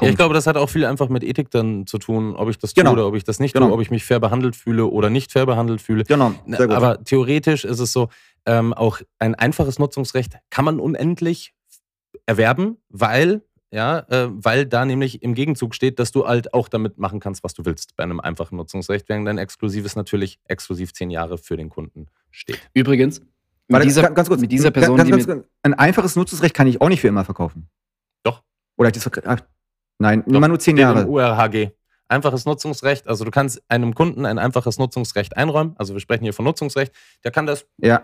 Ja, ich glaube, das hat auch viel einfach mit Ethik dann zu tun, ob ich das Genau. tue oder ob ich das nicht Genau. tue, ob ich mich fair behandelt fühle oder nicht fair behandelt fühle. Genau, sehr gut. Aber theoretisch ist es so, ähm, auch ein einfaches Nutzungsrecht kann man unendlich erwerben, weil, ja, äh, weil da nämlich im Gegenzug steht, dass du halt auch damit machen kannst, was du willst bei einem einfachen Nutzungsrecht, während dein exklusives natürlich exklusiv zehn Jahre für den Kunden steht. Übrigens, mit Warte, dieser, ganz, kurz, mit dieser Person, ganz, die ganz, mit, ganz, ein einfaches Nutzungsrecht kann ich auch nicht für immer verkaufen. Doch. Oder ich das Nein, Doch, immer nur zehn Jahre. Im URHG. Einfaches Nutzungsrecht, also du kannst einem Kunden ein einfaches Nutzungsrecht einräumen, also wir sprechen hier von Nutzungsrecht, der kann das Ja.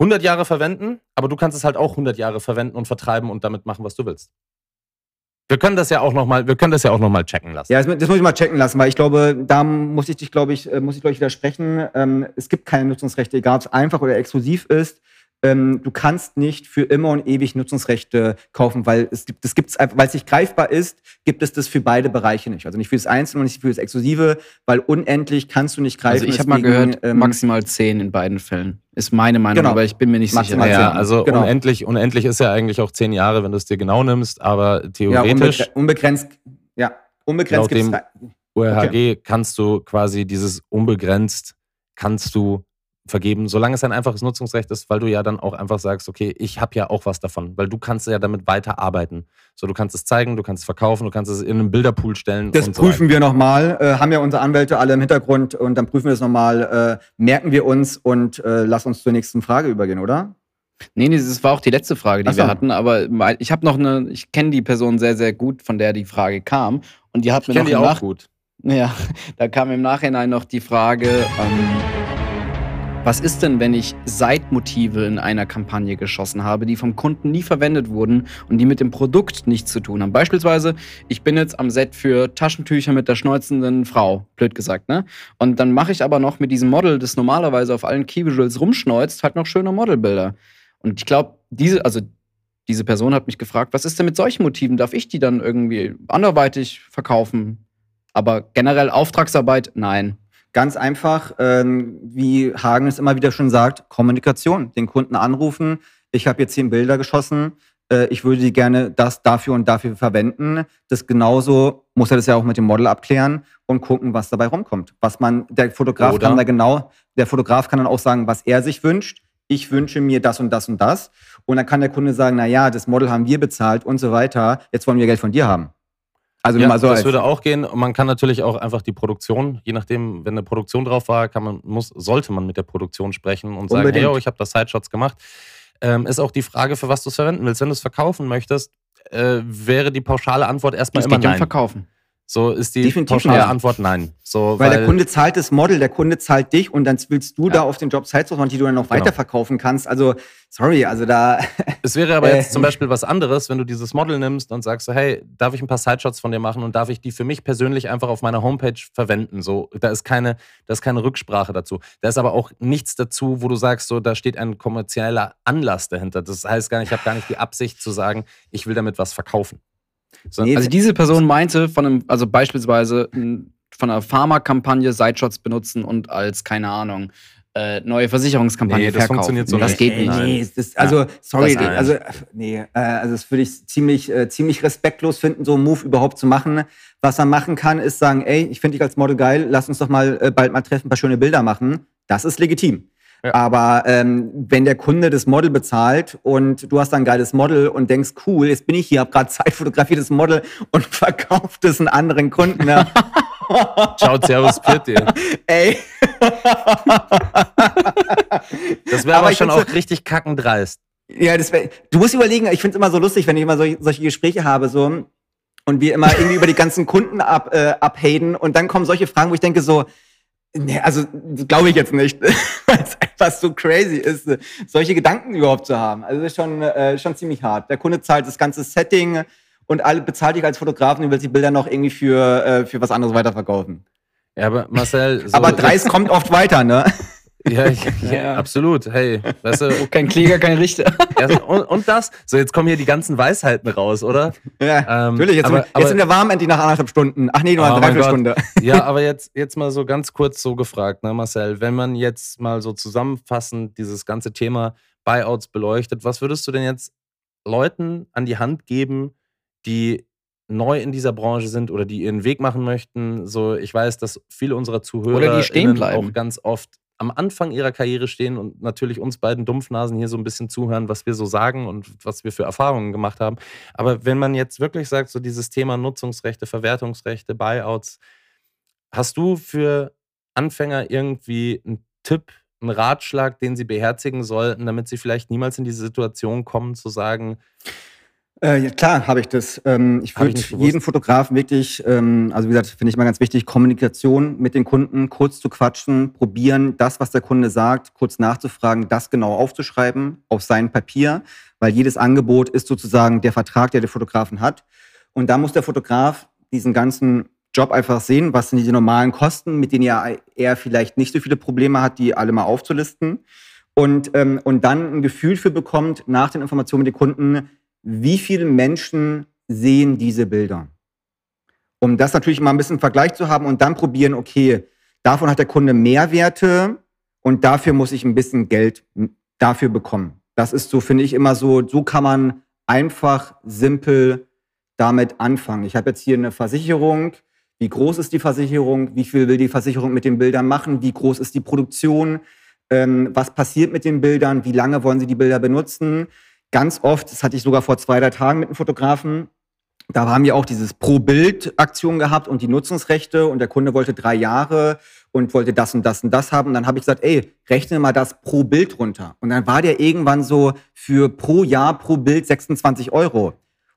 100 Jahre verwenden, aber du kannst es halt auch 100 Jahre verwenden und vertreiben und damit machen, was du willst. Wir können das ja auch noch mal, wir können das ja auch noch mal checken lassen. Ja, das, das muss ich mal checken lassen, weil ich glaube, da muss ich dich, glaube ich, äh, muss ich, glaube ich, widersprechen. Ähm, es gibt keine Nutzungsrechte, egal ob es einfach oder exklusiv ist. Ähm, du kannst nicht für immer und ewig Nutzungsrechte kaufen, weil es gibt, das gibt's einfach, weil es nicht greifbar ist, gibt es das für beide Bereiche nicht. Also nicht für das Einzelne und nicht für das Exklusive, weil unendlich kannst du nicht greifen. also ich habe mal gehört, ähm, maximal zehn in beiden Fällen. Ist meine Meinung, Genau. aber ich bin mir nicht Maximal sicher. zehn. Ja, also Genau. unendlich, unendlich ist ja eigentlich auch 10 Jahre, wenn du es dir genau nimmst, aber ja, theoretisch, unbegrenzt, unbegrenzt, ja, unbegrenzt gibt's dem- drei- URHG kannst du quasi dieses unbegrenzt, kannst du vergeben, solange es ein einfaches Nutzungsrecht ist, weil du ja dann auch einfach sagst, okay, ich habe ja auch was davon, weil du kannst ja damit weiterarbeiten. So, du kannst es zeigen, du kannst es verkaufen, du kannst es in einen Bilderpool stellen. Das und so prüfen wir nochmal, äh, haben ja unsere Anwälte alle im Hintergrund und dann prüfen wir das nochmal, äh, merken wir uns und äh, lass uns zur nächsten Frage übergehen, oder? Nee, nee, das war auch die letzte Frage, die so. wir hatten. Aber ich habe noch eine, ich kenne die Person sehr, sehr gut, von der die Frage kam. Und die hat Ich mir noch die auch Nach gut. Ja, [LAUGHS] da kam im Nachhinein noch die Frage, ähm, was ist denn, wenn ich Seitmotive in einer Kampagne geschossen habe, die vom Kunden nie verwendet wurden und die mit dem Produkt nichts zu tun haben? Beispielsweise, ich bin jetzt am Set für Taschentücher mit der schnäuzenden Frau, blöd gesagt, ne? Und dann mache ich aber noch mit diesem Model, das normalerweise auf allen Keyvisuals rumschneuzt, halt noch schöne Modelbilder. Und ich glaube, diese, also diese Person hat mich gefragt, was ist denn mit solchen Motiven? Darf ich die dann irgendwie anderweitig verkaufen? Aber generell Auftragsarbeit, nein. Ganz einfach, ähm, wie Hagen es immer wieder schon sagt, Kommunikation. Den Kunden anrufen, ich habe jetzt zehn Bilder geschossen, äh, ich würde die gerne das dafür und dafür verwenden. Das genauso muss er das ja auch mit dem Model abklären und gucken, was dabei rumkommt. Was man, der Fotograf Oder- kann da genau, der Fotograf kann dann auch sagen, was er sich wünscht. Ich wünsche mir das und das und das. Und dann kann der Kunde sagen, na ja, das Model haben wir bezahlt und so weiter. Jetzt wollen wir Geld von dir haben. Also Ja, mal so das würde auch gehen. Und man kann natürlich auch einfach die Produktion, je nachdem, wenn eine Produktion drauf war, kann man, muss, sollte man mit der Produktion sprechen und sagen, Unbedingt. hey, yo, ich habe das Sideshots gemacht. Ähm, ist auch die Frage, für was du es verwenden willst. Wenn du es verkaufen möchtest, äh, wäre die pauschale Antwort erstmal Es immer geht ja um nein. Verkaufen. So ist die pauschale. Antwort nein. So, Weil, der Kunde zahlt das Model, der Kunde zahlt dich und dann willst du da auf den Job Sites machen, die du dann noch Genau. weiterverkaufen kannst. Also, sorry, also da. [LAUGHS] Es wäre aber Äh. jetzt zum Beispiel was anderes, wenn du dieses Model nimmst und sagst so, hey, darf ich ein paar Sideshots von dir machen und darf ich die für mich persönlich einfach auf meiner Homepage verwenden? So, da ist keine, da ist keine Rücksprache dazu. Da ist aber auch nichts dazu, wo du sagst, so, da steht ein kommerzieller Anlass dahinter. Das heißt gar nicht, ich habe gar nicht die Absicht zu sagen, ich will damit was verkaufen. Sondern- Nee, Also diese Person meinte von einem, also beispielsweise von einer Pharmakampagne Sideshots benutzen und als, keine Ahnung, äh, neue Versicherungskampagne Nee, das verkaufen. funktioniert so das nicht. geht Ey, nicht. Nee, das, also, sorry, das- also, nee, äh, also das würde ich ziemlich, äh, ziemlich respektlos finden, so einen Move überhaupt zu machen. Was er machen kann, ist sagen, ey, ich finde dich als Model geil, lass uns doch mal äh, bald mal treffen, ein paar schöne Bilder machen. Das ist legitim. Ja. Aber ähm, wenn der Kunde das Model bezahlt und du hast dann ein geiles Model und denkst, cool, jetzt bin ich hier, hab gerade Zeit, [LAUGHS] fotografiere das Model und [LAUGHS] verkauft es einen anderen Kunden. Ne? [LAUGHS] Ciao, servus, pfiat dir. Ey, Das wäre Aber aber schon auch richtig kackendreist. Ja, das wär, du musst überlegen, ich finde es immer so lustig, wenn ich immer solche, solche Gespräche habe, so und wir immer irgendwie über die ganzen Kunden ab, äh, abhaten und dann kommen solche Fragen, wo ich denke so, nee, also glaube ich jetzt nicht, [LAUGHS] weil es einfach so crazy ist, solche Gedanken überhaupt zu haben. Also das ist schon, äh, schon ziemlich hart. Der Kunde zahlt das ganze Setting und alle bezahlt dich als Fotografen und will die Bilder noch irgendwie für, äh, für was anderes weiterverkaufen. Ja, aber Marcel. So, Aber [LAUGHS] Dreis kommt oft weiter, ne? Ja, ich, [LAUGHS] ja, Ja. absolut. Hey, weißt du, [LAUGHS] Kein Kläger, kein Richter. erst, und, und das. So, jetzt kommen hier die ganzen Weisheiten raus, oder? Ja, Ähm, natürlich. Jetzt, aber- sind, aber- jetzt sind wir warm endlich nach anderthalb Stunden. Ach nee, nur Oh eine Dreiviertelstunde. [LAUGHS] Ja, aber jetzt, jetzt mal so ganz kurz so gefragt, ne, Marcel, wenn man jetzt mal so zusammenfassend dieses ganze Thema Buyouts beleuchtet, was würdest du denn jetzt Leuten an die Hand geben, die neu in dieser Branche sind oder die ihren Weg machen möchten? So, ich weiß, dass viele unserer Zuhörer Oder die stehen bleiben. auch ganz oft am Anfang ihrer Karriere stehen und natürlich uns beiden Dumpfnasen hier so ein bisschen zuhören, was wir so sagen und was wir für Erfahrungen gemacht haben. Aber wenn man jetzt wirklich sagt, so dieses Thema Nutzungsrechte, Verwertungsrechte, Buyouts, hast du für Anfänger irgendwie einen Tipp, einen Ratschlag, den sie beherzigen sollten, damit sie vielleicht niemals in diese Situation kommen, zu sagen, Äh, ja, klar, habe ich das. Ähm, ich würde jeden Fotografen wirklich, ähm, also wie gesagt, finde ich mal ganz wichtig, Kommunikation mit den Kunden, kurz zu quatschen, probieren, das, was der Kunde sagt, kurz nachzufragen, das genau aufzuschreiben auf sein Papier, weil jedes Angebot ist sozusagen der Vertrag, der der Fotografen hat. Und da muss der Fotograf diesen ganzen Job einfach sehen, was sind die normalen Kosten, mit denen er, er vielleicht nicht so viele Probleme hat, die alle mal aufzulisten. Und, ähm, und dann ein Gefühl für bekommt, nach den Informationen mit den Kunden, wie viele Menschen sehen diese Bilder? Um das natürlich mal ein bisschen im Vergleich zu haben und dann probieren, okay, davon hat der Kunde Mehrwerte und dafür muss ich ein bisschen Geld dafür bekommen. Das ist so, finde ich, immer so, so kann man einfach, simpel damit anfangen. Ich habe jetzt hier eine Versicherung. Wie groß ist die Versicherung? Wie viel will die Versicherung mit den Bildern machen? Wie groß ist die Produktion? Ähm, was passiert mit den Bildern? Wie lange wollen sie die Bilder benutzen? Ganz oft, das hatte ich sogar vor zwei, drei Tagen mit einem Fotografen, da haben wir auch dieses Pro-Bild-Aktion gehabt und die Nutzungsrechte und der Kunde wollte drei Jahre und wollte das und das und das haben. Und dann habe ich gesagt, ey, rechne mal das pro Bild runter. Und dann war der irgendwann so für pro Jahr pro Bild 26 Euro.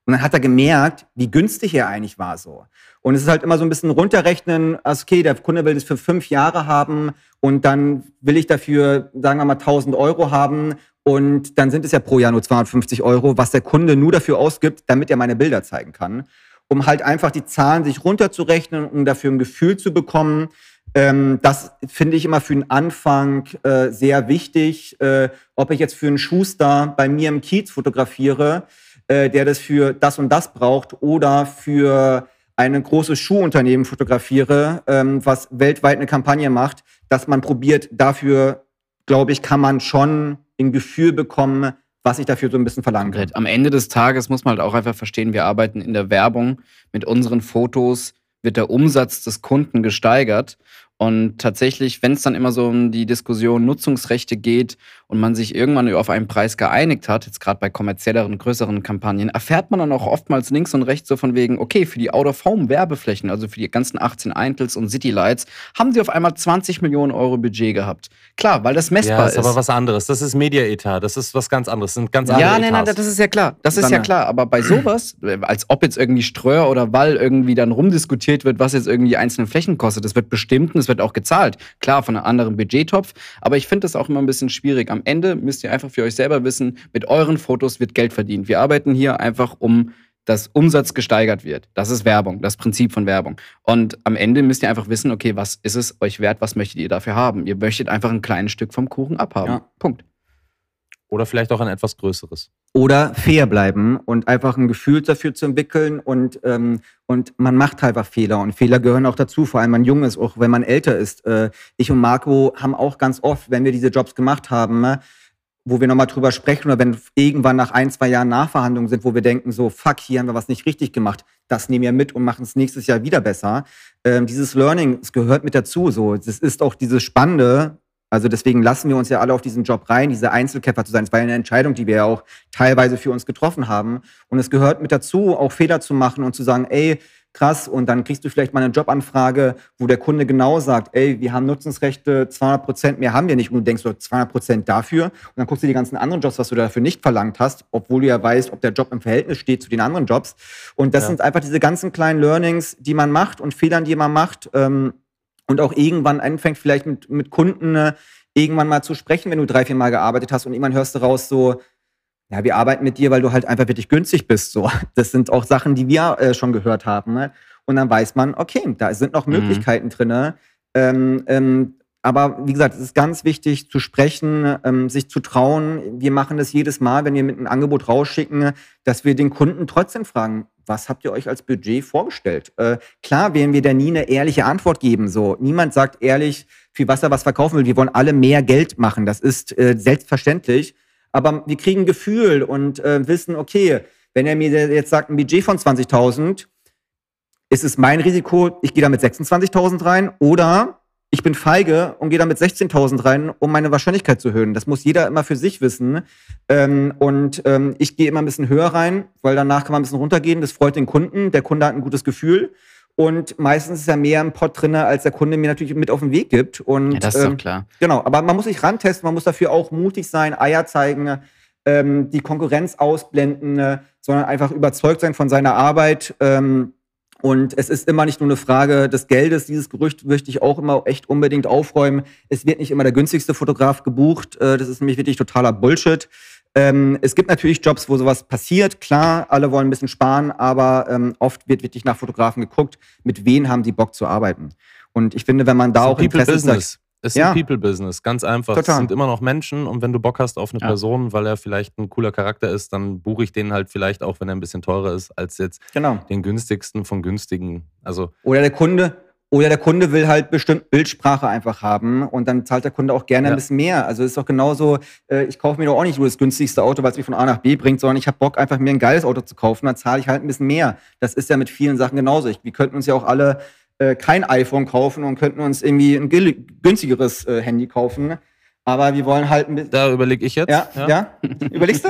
Und dann hat er gemerkt, wie günstig er eigentlich war so. Und es ist halt immer so ein bisschen runterrechnen, also okay, der Kunde will das für fünf Jahre haben und dann will ich dafür, sagen wir mal, 1000 Euro haben und dann sind es ja pro Jahr nur 250 Euro, was der Kunde nur dafür ausgibt, damit er meine Bilder zeigen kann. Um halt einfach die Zahlen sich runterzurechnen, um dafür ein Gefühl zu bekommen. Ähm, das finde ich immer für den Anfang äh, sehr wichtig. Äh, ob ich jetzt für einen Schuster bei mir im Kiez fotografiere, äh, der das für das und das braucht oder für ein großes Schuhunternehmen fotografiere, ähm, was weltweit eine Kampagne macht, dass man probiert, dafür, glaube ich, kann man schon ein Gefühl bekommen, was ich dafür so ein bisschen verlangen kann. Am Ende des Tages muss man halt auch einfach verstehen, wir arbeiten in der Werbung. Mit unseren Fotos wird der Umsatz des Kunden gesteigert. Und tatsächlich, wenn es dann immer so um die Diskussion Nutzungsrechte geht und man sich irgendwann auf einen Preis geeinigt hat, jetzt gerade bei kommerzielleren, größeren Kampagnen, erfährt man dann auch oftmals links und rechts so von wegen, okay, für die Out-of-Home-Werbeflächen, also für die ganzen 18 Eintels und Citylights, haben sie auf einmal 20 Millionen Euro Budget gehabt. Klar, weil das messbar Ja, ist. ist aber was anderes. Das ist Media-Etat. Das ist was ganz anderes. Das sind ganz andere Ja, nein, nein, das ist ja klar. Das ist Dann, ja klar. Aber bei [CLEARS THROAT] sowas, als ob jetzt irgendwie Ströer oder Wall irgendwie dann rumdiskutiert wird, was jetzt irgendwie die einzelnen Flächen kostet, das wird bestimmt und es wird auch gezahlt. Klar, von einem anderen Budgettopf. Aber ich finde das auch immer ein bisschen schwierig. Am Ende müsst ihr einfach für euch selber wissen, mit euren Fotos wird Geld verdient. Wir arbeiten hier einfach um dass Umsatz gesteigert wird. Das ist Werbung, das Prinzip von Werbung. Und am Ende müsst ihr einfach wissen, okay, was ist es euch wert, was möchtet ihr dafür haben? Ihr möchtet einfach ein kleines Stück vom Kuchen abhaben. Ja. Punkt. Oder vielleicht auch ein etwas größeres. oder fair bleiben und einfach ein Gefühl dafür zu entwickeln und, ähm, und man macht einfach Fehler und Fehler gehören auch dazu, vor allem wenn man jung ist, auch wenn man älter ist. Äh, ich und Marco haben auch ganz oft, wenn wir diese Jobs gemacht haben, äh, wo wir nochmal drüber sprechen oder wenn irgendwann nach ein, zwei Jahren Nachverhandlungen sind, wo wir denken, so, fuck, hier haben wir was nicht richtig gemacht, das nehmen wir mit und machen es nächstes Jahr wieder besser. Ähm, dieses Learning, es gehört mit dazu, so. Das ist auch dieses Spannende, also deswegen lassen wir uns ja alle auf diesen Job rein, diese Einzelkämpfer zu sein. Es war ja eine Entscheidung, die wir ja auch teilweise für uns getroffen haben. Und es gehört mit dazu, auch Fehler zu machen und zu sagen, ey, krass, und dann kriegst du vielleicht mal eine Jobanfrage, wo der Kunde genau sagt, ey, wir haben Nutzungsrechte, 200 Prozent mehr haben wir nicht. Und du denkst, so 200 Prozent dafür. Und dann guckst du die ganzen anderen Jobs, was du dafür nicht verlangt hast, obwohl du ja weißt, ob der Job im Verhältnis steht zu den anderen Jobs. Und das Ja. sind einfach diese ganzen kleinen Learnings, die man macht und Fehlern, die man macht. Ähm, und auch irgendwann anfängt vielleicht mit, mit Kunden äh, irgendwann mal zu sprechen, wenn du drei, vier Mal gearbeitet hast und irgendwann hörst du raus so, ja, wir arbeiten mit dir, weil du halt einfach wirklich günstig bist. So, [LAUGHS] das sind auch Sachen, die wir äh, schon gehört haben. Ne? Und dann weiß man, okay, da sind noch Mhm. Möglichkeiten drin. Ähm, ähm, aber wie gesagt, es ist ganz wichtig zu sprechen, ähm, sich zu trauen. Wir machen das jedes Mal, wenn wir mit einem Angebot rausschicken, dass wir den Kunden trotzdem fragen, was habt ihr euch als Budget vorgestellt? Äh, klar werden wir da nie eine ehrliche Antwort geben. So, niemand sagt ehrlich, für was er was verkaufen will. Wir wollen alle mehr Geld machen. Das ist äh, selbstverständlich. Aber wir kriegen Gefühl und äh, wissen, okay, wenn er mir jetzt sagt, ein Budget von 20.000, ist es mein Risiko, ich gehe da mit 26.000 rein oder ich bin feige und gehe da mit 16.000 rein, um meine Wahrscheinlichkeit zu erhöhen. Das muss jeder immer für sich wissen. Ähm, und ähm, ich gehe immer ein bisschen höher rein, weil danach kann man ein bisschen runtergehen. Das freut den Kunden. Der Kunde hat ein gutes Gefühl. Und meistens ist ja mehr im Pot drin, als der Kunde mir natürlich mit auf den Weg gibt. Und, Ja, das ist ähm, doch klar. Genau, aber man muss sich rantesten, man muss dafür auch mutig sein, Eier zeigen, ähm, die Konkurrenz ausblenden, äh, sondern einfach überzeugt sein von seiner Arbeit. Ähm, und es ist immer nicht nur eine Frage des Geldes. Dieses Gerücht möchte ich auch immer echt unbedingt aufräumen. Es wird nicht immer der günstigste Fotograf gebucht. Äh, das ist nämlich wirklich totaler Bullshit. Ähm, es gibt natürlich Jobs, wo sowas passiert. Klar, alle wollen ein bisschen sparen, aber ähm, oft wird wirklich nach Fotografen geguckt, mit wem haben die Bock zu arbeiten. Und ich finde, wenn man da ist auch People Interesse Business. Es ist Ja. ein People Business, ganz einfach. Total. Es sind immer noch Menschen und wenn du Bock hast auf eine Ja. Person, weil er vielleicht ein cooler Charakter ist, dann buche ich den halt vielleicht auch, wenn er ein bisschen teurer ist, als jetzt Genau. den günstigsten von günstigen. Also Oder der Kunde, oder der Kunde will halt bestimmt Bildsprache einfach haben und dann zahlt der Kunde auch gerne Ja. ein bisschen mehr. Also ist doch genauso, äh, ich kaufe mir doch auch nicht nur das günstigste Auto, weil es mich von A nach B bringt, sondern ich habe Bock, einfach mir ein geiles Auto zu kaufen, dann zahle ich halt ein bisschen mehr. Das ist ja mit vielen Sachen genauso. Wir könnten uns ja auch alle äh, kein iPhone kaufen und könnten uns irgendwie ein günstigeres äh, Handy kaufen. Aber wir wollen halt ein bisschen. da überlege ich jetzt. Ja, ja, Überlegst du?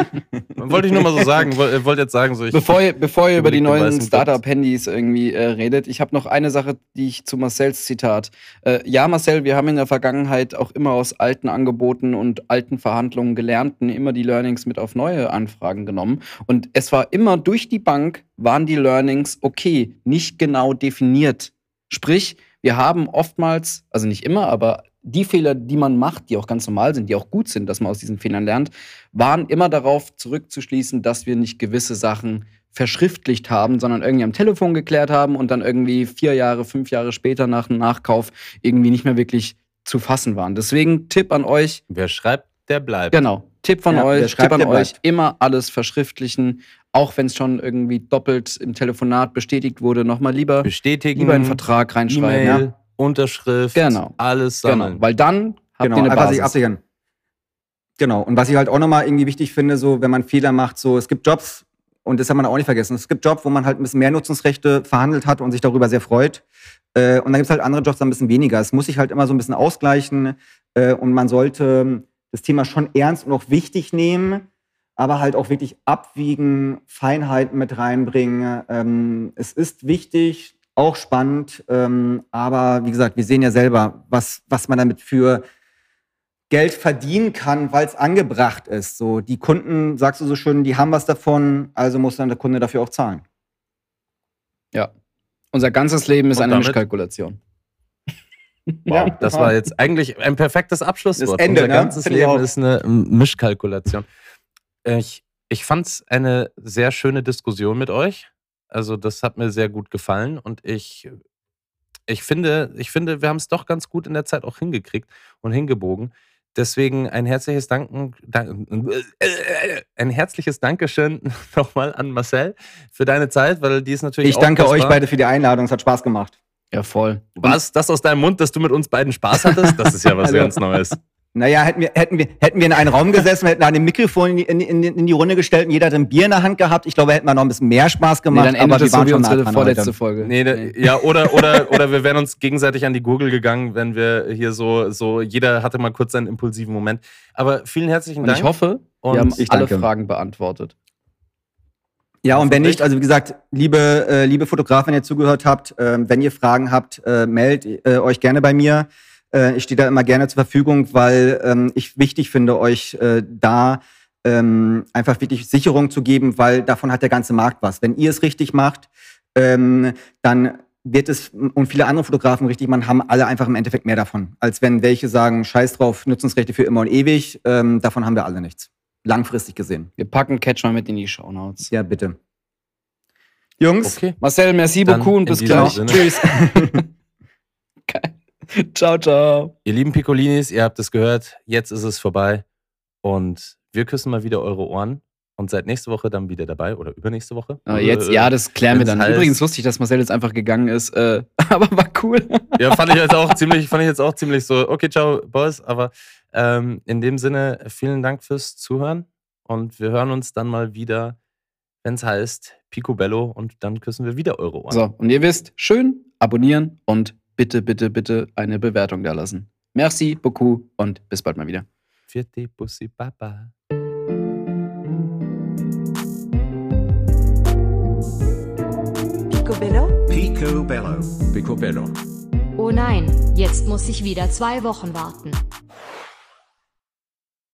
[LAUGHS] Wollte ich nur mal so sagen. Woll- Wollte jetzt sagen, so ich. Bevor ihr, bevor ihr [LAUGHS] über die neuen Startup-Handys irgendwie äh, redet, ich habe noch eine Sache, die ich zu Marcells Zitat. Äh, ja, Marcel, wir haben in der Vergangenheit auch immer aus alten Angeboten und alten Verhandlungen gelernten, immer die Learnings mit auf neue Anfragen genommen. Und es war immer durch die Bank, waren die Learnings okay, nicht genau definiert. Sprich, wir haben oftmals, also nicht immer, aber die Fehler, die man macht, die auch ganz normal sind, die auch gut sind, dass man aus diesen Fehlern lernt, waren immer darauf zurückzuschließen, dass wir nicht gewisse Sachen verschriftlicht haben, sondern irgendwie am Telefon geklärt haben und dann irgendwie vier Jahre, fünf Jahre später nach einem Nachkauf irgendwie nicht mehr wirklich zu fassen waren. Deswegen Tipp an euch, Wer schreibt, der bleibt. genau, Tipp von Ja, euch, Tipp an euch, bleibt. immer alles verschriftlichen, auch wenn es schon irgendwie doppelt im Telefonat bestätigt wurde, nochmal lieber, Bestätigen, lieber einen Vertrag reinschreiben. E-Mail, Ja. Unterschrift, Genau. alles sammeln. Genau, weil dann habt Genau, ihr eine einfach sich Basis. absichern. Genau. Und was ich halt auch nochmal irgendwie wichtig finde, so, wenn man Fehler macht, so, es gibt Jobs, und das hat man auch nicht vergessen, es gibt Jobs, wo man halt ein bisschen mehr Nutzungsrechte verhandelt hat und sich darüber sehr freut. Äh, und dann gibt es halt andere Jobs, die ein bisschen weniger. Es muss sich halt immer so ein bisschen ausgleichen. Äh, und man sollte das Thema schon ernst und auch wichtig nehmen, aber halt auch wirklich abwiegen, Feinheiten mit reinbringen. Ähm, es ist wichtig, auch spannend, ähm, aber wie gesagt, wir sehen ja selber, was, was man damit für Geld verdienen kann, weil es angebracht ist. So, die Kunden, sagst du so schön, die haben was davon, also muss dann der Kunde dafür auch zahlen. Ja. Unser ganzes Leben ist Und eine damit- Mischkalkulation. [LAUGHS] Wow, Ja. das war jetzt eigentlich ein perfektes Abschlusswort. Das Ende, Unser ne? ganzes ich Leben ist eine Mischkalkulation. Ich, ich fand es eine sehr schöne Diskussion mit euch. Also, das hat mir sehr gut gefallen und ich, ich, finde, ich finde, wir haben es doch ganz gut in der Zeit auch hingekriegt und hingebogen. Deswegen ein herzliches Danken, Dank, [LAUGHS] ein herzliches Dankeschön [LAUGHS] nochmal an Marcel für deine Zeit, weil die ist natürlich Ich auch danke euch beide für die Einladung, es hat Spaß gemacht. Ja, voll. Was? Das aus deinem Mund, dass du mit uns beiden Spaß hattest? Das ist ja was [LAUGHS] Also- ganz Neues. Naja, hätten wir, hätten wir, hätten wir in einen Raum gesessen, wir hätten ein Mikrofon in die, in, in, in die Runde gestellt und jeder hat ein Bier in der Hand gehabt. Ich glaube, hätten wir noch ein bisschen mehr Spaß Nee, gemacht, dann endet aber wir das so waren wie schon unsere vorletzte heute. Folge. Nee, da, ja, oder, oder, [LAUGHS] oder wir wären uns gegenseitig an die Gurgel gegangen, wenn wir hier so, so, jeder hatte mal kurz seinen impulsiven Moment. Aber vielen herzlichen Und Dank. ich hoffe, Und wir haben ich alle. Fragen beantwortet. Ja, und wenn nicht, also wie gesagt, liebe, äh, liebe Fotografen, wenn ihr zugehört habt, äh, wenn ihr Fragen habt, äh, meldet äh, euch gerne bei mir. Äh, ich stehe da immer gerne zur Verfügung, weil ähm, ich wichtig finde, euch äh, da ähm, einfach wirklich Sicherung zu geben, weil davon hat der ganze Markt was. Wenn ihr es richtig macht, ähm, dann wird es und viele andere Fotografen richtig machen, haben alle einfach im Endeffekt mehr davon, als wenn welche sagen, scheiß drauf, Nutzungsrechte für immer und ewig. Ähm, davon haben wir alle nichts. Langfristig gesehen. Wir packen Catch mal mit in die Shownotes. Ja, bitte. Jungs, Okay. Marcel, merci Dann beaucoup und bis gleich. Sinne. Tschüss. [LAUGHS] [LAUGHS] Ciao, ciao. Ihr lieben Piccolinis, ihr habt es gehört, jetzt ist es vorbei. Und wir küssen mal wieder eure Ohren und seid nächste Woche dann wieder dabei oder übernächste Woche. Aber jetzt, Äh, ja, das klären wir dann. heißt- Übrigens lustig, dass Marcel jetzt einfach gegangen ist, äh, [LAUGHS] aber war cool. Ja, fand ich jetzt auch ziemlich, fand ich jetzt auch ziemlich so, okay, ciao, Boys. Aber ähm, in dem Sinne, vielen Dank fürs Zuhören und wir hören uns dann mal wieder, wenn es heißt Picobello und dann küssen wir wieder eure Ohren. So, und ihr wisst, schön abonnieren und bitte, bitte, bitte eine Bewertung da lassen. Merci beaucoup und bis bald mal wieder. Vierte Bussi Baba. Picobello? Picobello. Picobello. Oh nein, jetzt muss ich wieder zwei Wochen warten.